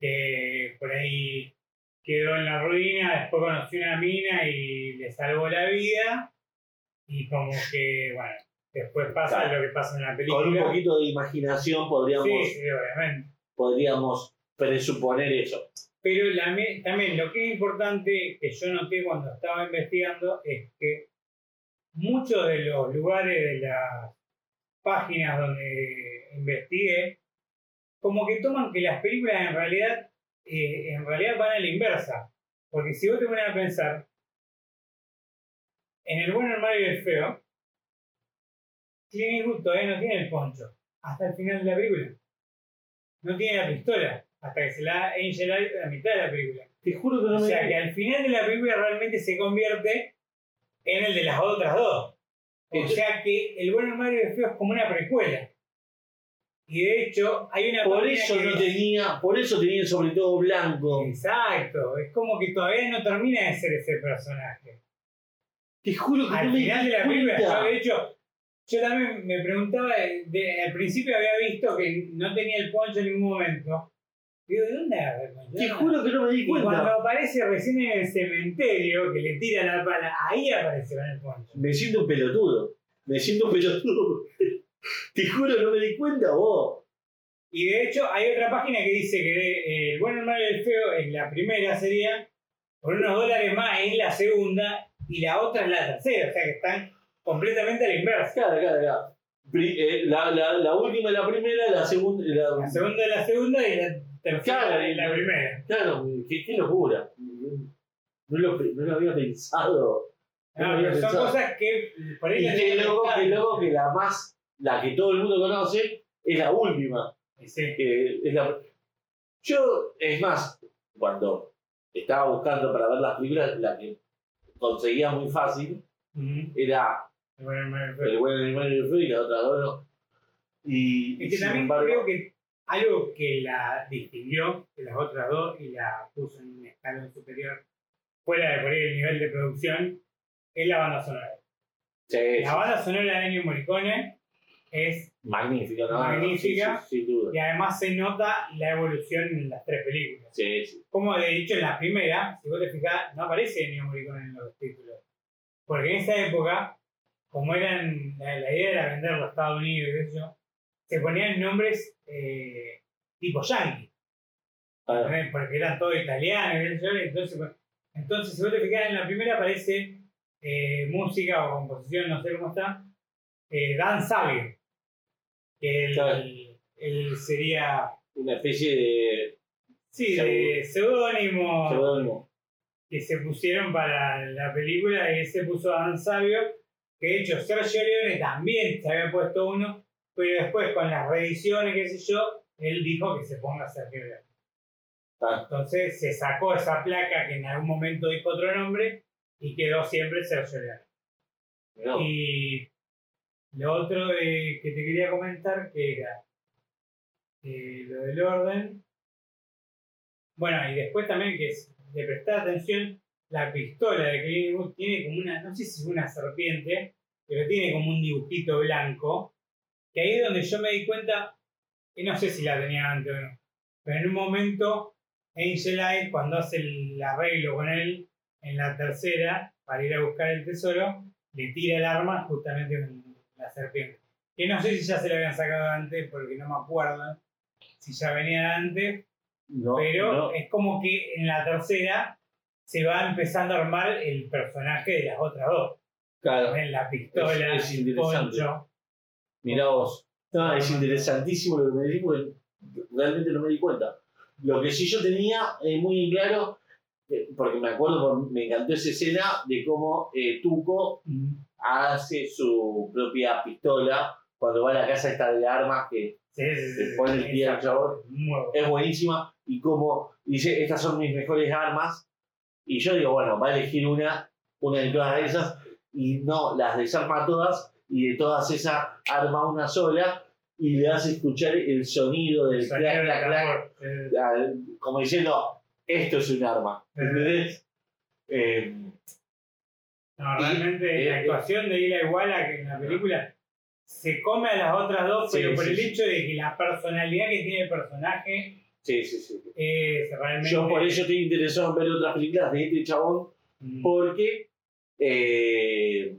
que por ahí quedó en la ruina, después conoció una mina y le salvó la vida y como que, bueno, después pasa Claro. lo que pasa en la Con un película. poquito de imaginación podríamos, Sí, sí, obviamente. podríamos presuponer eso. Pero la también lo que es importante que yo noté cuando estaba investigando es que muchos de los lugares de las páginas donde investigué, como que toman que las películas en realidad, eh, en realidad van a la inversa. Porque si vos te pones a pensar, en el bueno, el malo y el feo, Clint Eastwood todavía no tiene el poncho, hasta el final de la película. No tiene la pistola, hasta que se la da Angel a la mitad de la película. Te juro que no O me sea que al final de la película realmente se convierte en el de las otras dos. O sea que el bueno, el malo y el feo es como una precuela. Y de hecho, hay una Por eso que no tenía, por eso tenía sobre todo blanco. Exacto, es como que todavía no termina de ser ese personaje. Te juro que Al no me final de la película, yo de hecho, yo también me preguntaba, de- de- al principio había visto que no tenía el poncho en ningún momento. Digo, ¿de dónde poncho? Te juro que no me di Y cuando cuenta. aparece recién en el cementerio, que le tira la pala, ahí aparece con el poncho. Me siento un pelotudo. Me siento un pelotudo. Te juro que no me di cuenta vos. Y de hecho, hay otra página que dice que eh, el bueno, el malo y el feo en la primera sería por unos dólares más en la segunda y la otra en la tercera. O sea que están completamente a la inversa. Claro, claro, claro. Eh, la, la, la última y la primera, la segunda. La, La segunda es la segunda y la tercera Claro, es la primera. Claro, qué, qué locura. No lo, no lo había pensado. No pero son cosas que por ahí Y qué loco, que qué estar. loco que la más, la que todo el mundo conoce, es la última. Y sí. que es la- Yo, es más, cuando estaba buscando para ver las películas, la que conseguía muy fácil Ujú. era Bueno, me- El buen animal y el feo y la otra dos no. Y, y Es que también embargo, creo que algo que la distinguió de las otras dos y la puso en un escalón superior, fuera de por ahí el nivel de producción, es la banda sonora. sí, sí, La banda sonora de Ennio Morricone es, magnífica, ¿no? Magnífica. Sí, sí, sin duda. y además se nota la evolución en las tres películas. Sí, sí. Como de hecho en la primera, si vos te fijás, no aparece Ennio Morricone en los títulos. Porque en esa época, como eran, la, la idea era venderlo a Estados Unidos y eso, se ponían nombres eh, tipo yankee. Ah, porque eran todos italianos, entonces, entonces si vos te fijás en la primera aparece eh, música o composición, no sé cómo está, eh, Dan Sabio, que él, Claro. él sería, una especie de sí, de seudónimo seudónimo. que se pusieron para la película y se puso Dan Sabio, que de hecho Sergio Leone también se había puesto uno, pero después con las reediciones, qué sé yo, él dijo que se ponga Sergio Leone. Ah, Entonces se sacó esa placa que en algún momento dijo otro nombre y quedó siempre Sergio vos. Y lo otro que te quería comentar que era eh, lo del orden. Bueno, y después también que es de prestar atención, la pistola de Clint Eastwood tiene como una, no sé si es una serpiente, pero tiene como un dibujito blanco, que ahí es donde yo me di cuenta, y no sé si la tenía antes o no, pero en un momento Angel Eye, cuando hace el arreglo con él en la tercera, para ir a buscar el tesoro, le tira el arma justamente con la serpiente. Que no sé si ya se lo habían sacado antes, porque no me acuerdo si ya venía antes, no, pero no. es como que en la tercera se va empezando a armar el personaje de las otras dos. Claro, En la pistola, Es- es el poncho. Mirá vos. No, es interesantísimo lo que me decís porque realmente no me di cuenta. Lo que sí yo tenía eh, muy en claro, eh, porque me acuerdo, me encantó esa escena de cómo eh, Tuco hace su propia pistola cuando va a la casa esta de armas que sí, sí, sí, pone el pie al chabón. Es buenísima y como dice, estas son mis mejores armas. Y yo digo, bueno, va a elegir una, una de todas esas, y no, las desarma todas, y de todas esas arma una sola, y le hace escuchar el sonido del clac, clac, clac, al- como diciendo, esto es un arma. ¿Entendés? Eh, No, Y, realmente eh, la actuación de Ila Iguala que en la película se come a las otras dos, Sí, pero por sí, el sí. hecho de que la personalidad que tiene el personaje sí, sí, sí. es realmente. Yo por ello estoy interesado en ver otras películas de este chabón, Mm. porque eh,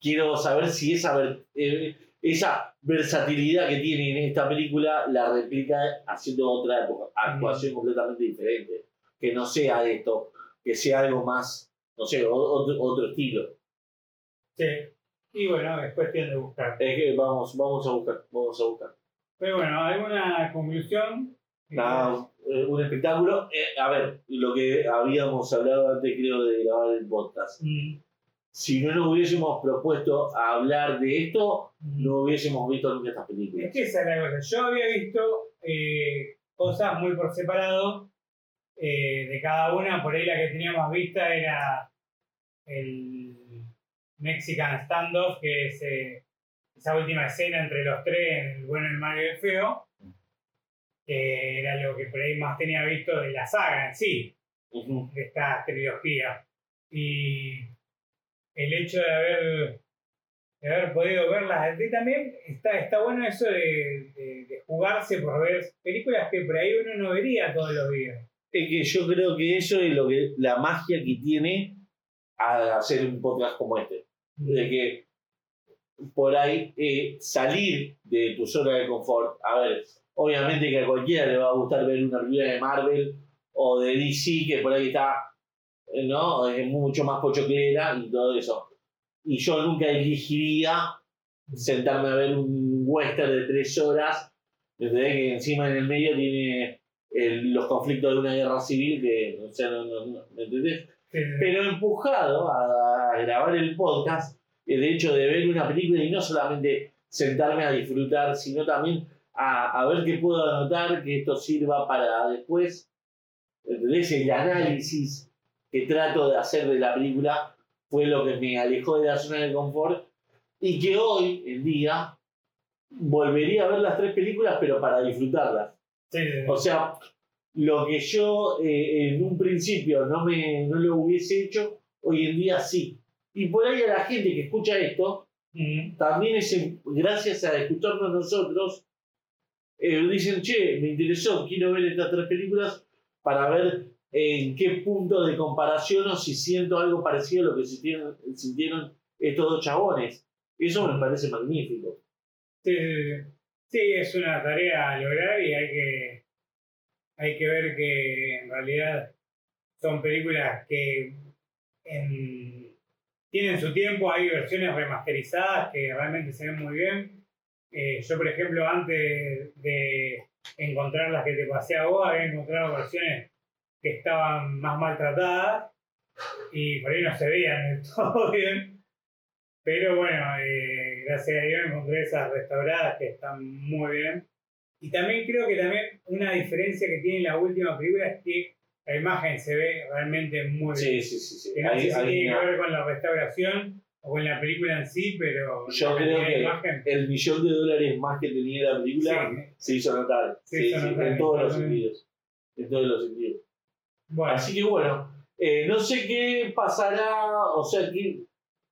quiero saber si esa, ver- eh, esa versatilidad que tiene en esta película la replica haciendo otra época- actuación completamente diferente. Que no sea esto, que sea algo más, no sé, otro, otro estilo. Sí. Y bueno, es cuestión de buscar. Es que vamos, vamos a buscar, vamos a buscar. Pero bueno, ¿alguna conclusión? Nada, eh, un espectáculo. Eh, a ver, lo que habíamos hablado antes, creo, de grabar el podcast. Mm, Si no nos hubiésemos propuesto a hablar de esto, mm. no hubiésemos visto nunca estas Es películas. que esa es la cosa. Yo había visto eh, cosas muy por separado eh, de cada una. Por ahí la que tenía más vista era el Mexican Standoff, que es eh, esa última escena entre los tres, el bueno, el malo y el feo, que era lo que por ahí más tenía visto de la saga en sí de esta trilogía. Y el hecho de haber, de haber podido verlas de también, está, está bueno eso de, de- de jugarse por ver películas que por ahí uno no vería todos los días. Es que yo creo que eso es lo que la magia que tiene a hacer un podcast como este. De que por ahí eh, salir de tu zona de confort. A ver, obviamente que a cualquiera le va a gustar ver una película de Marvel o de DC que por ahí está, ¿no? Es mucho más pochoclera y todo eso. Y yo nunca elegiría sentarme a ver un western de tres horas, ¿entendés? que encima en el medio tiene el- los conflictos de una guerra civil, que, o sea, no, no- no- ¿me entendés? Pero empujado a, a grabar el podcast, el hecho de ver una película y no solamente sentarme a disfrutar, sino también a, a ver qué puedo anotar, que esto sirva para después, ¿entendés? El análisis que trato de hacer de la película fue lo que me alejó de la zona de confort y que hoy en día volvería a ver las tres películas, pero para disfrutarlas. Sí, sí, sí. O sea, lo que yo eh, en un principio no, me, no lo hubiese hecho, hoy en día sí. Y por ahí a la gente que escucha esto, también es gracias a escucharnos nosotros, eh, dicen, che, me interesó, quiero ver estas tres películas para ver en qué punto de comparación o si siento algo parecido a lo que sintieron, estos dos chabones. Eso me parece magnífico. Sí, es una tarea a lograr y hay que, hay que ver que en realidad son películas que en- tienen su tiempo, hay versiones remasterizadas que realmente se ven muy bien. Eh, yo, por ejemplo, antes de encontrar las que te pasé a vos, había encontrado versiones que estaban más maltratadas y por ahí no se veían todo bien. Pero bueno, eh, gracias a Dios encontré esas restauradas que están muy bien. Y también creo que también una diferencia que tiene la última película es que la imagen se ve realmente muy Sí, bien. sí, sí. sí. Que no Ahí- sé si tiene que ver con la restauración o con la película en sí, pero Yo la creo que imagen, el millón de dólares más que tenía la película Sí. se hizo notar. Se Sí, hizo sí, notar, en todos los sentidos. En todos los sentidos. Bueno, Así que bueno, eh, no sé qué pasará, o sea, qué-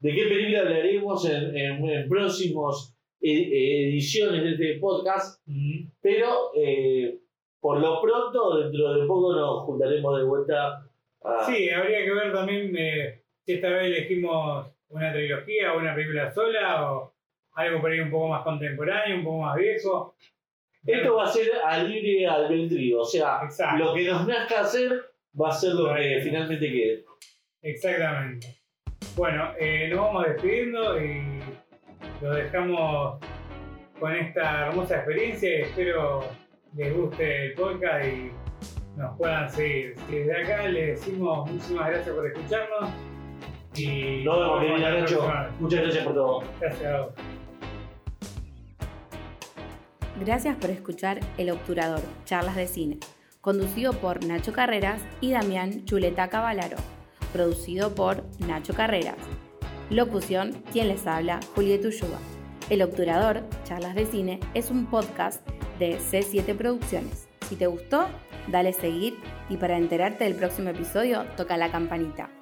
de qué película hablaremos en, en- en próximos eh, eh, ediciones de este podcast, pero eh, por lo pronto, dentro de poco nos juntaremos de vuelta a... sí, habría que ver también eh, si esta vez elegimos una trilogía o una película sola o algo por ahí un poco más contemporáneo, un poco más viejo. Esto va a ser al libre albedrío, o sea, Exacto. lo que nos nazca hacer va a ser lo que finalmente quede. Exactamente. Bueno, eh, nos vamos despidiendo y lo dejamos con esta hermosa experiencia y espero les guste el podcast y nos puedan seguir. Desde acá les decimos muchísimas gracias por escucharnos y Nos vemos, querida Nacho. Muchas gracias por todo. Gracias a vos. Gracias por escuchar El Obturador, charlas de cine, conducido por Nacho Carreras y Damián Chuleta Cavalaro, producido por Nacho Carreras. Locución, quien les habla, Julieta Ulluba. El Obturador, charlas de cine, es un podcast de C7 Producciones. Si te gustó, dale seguir y para enterarte del próximo episodio, toca la campanita.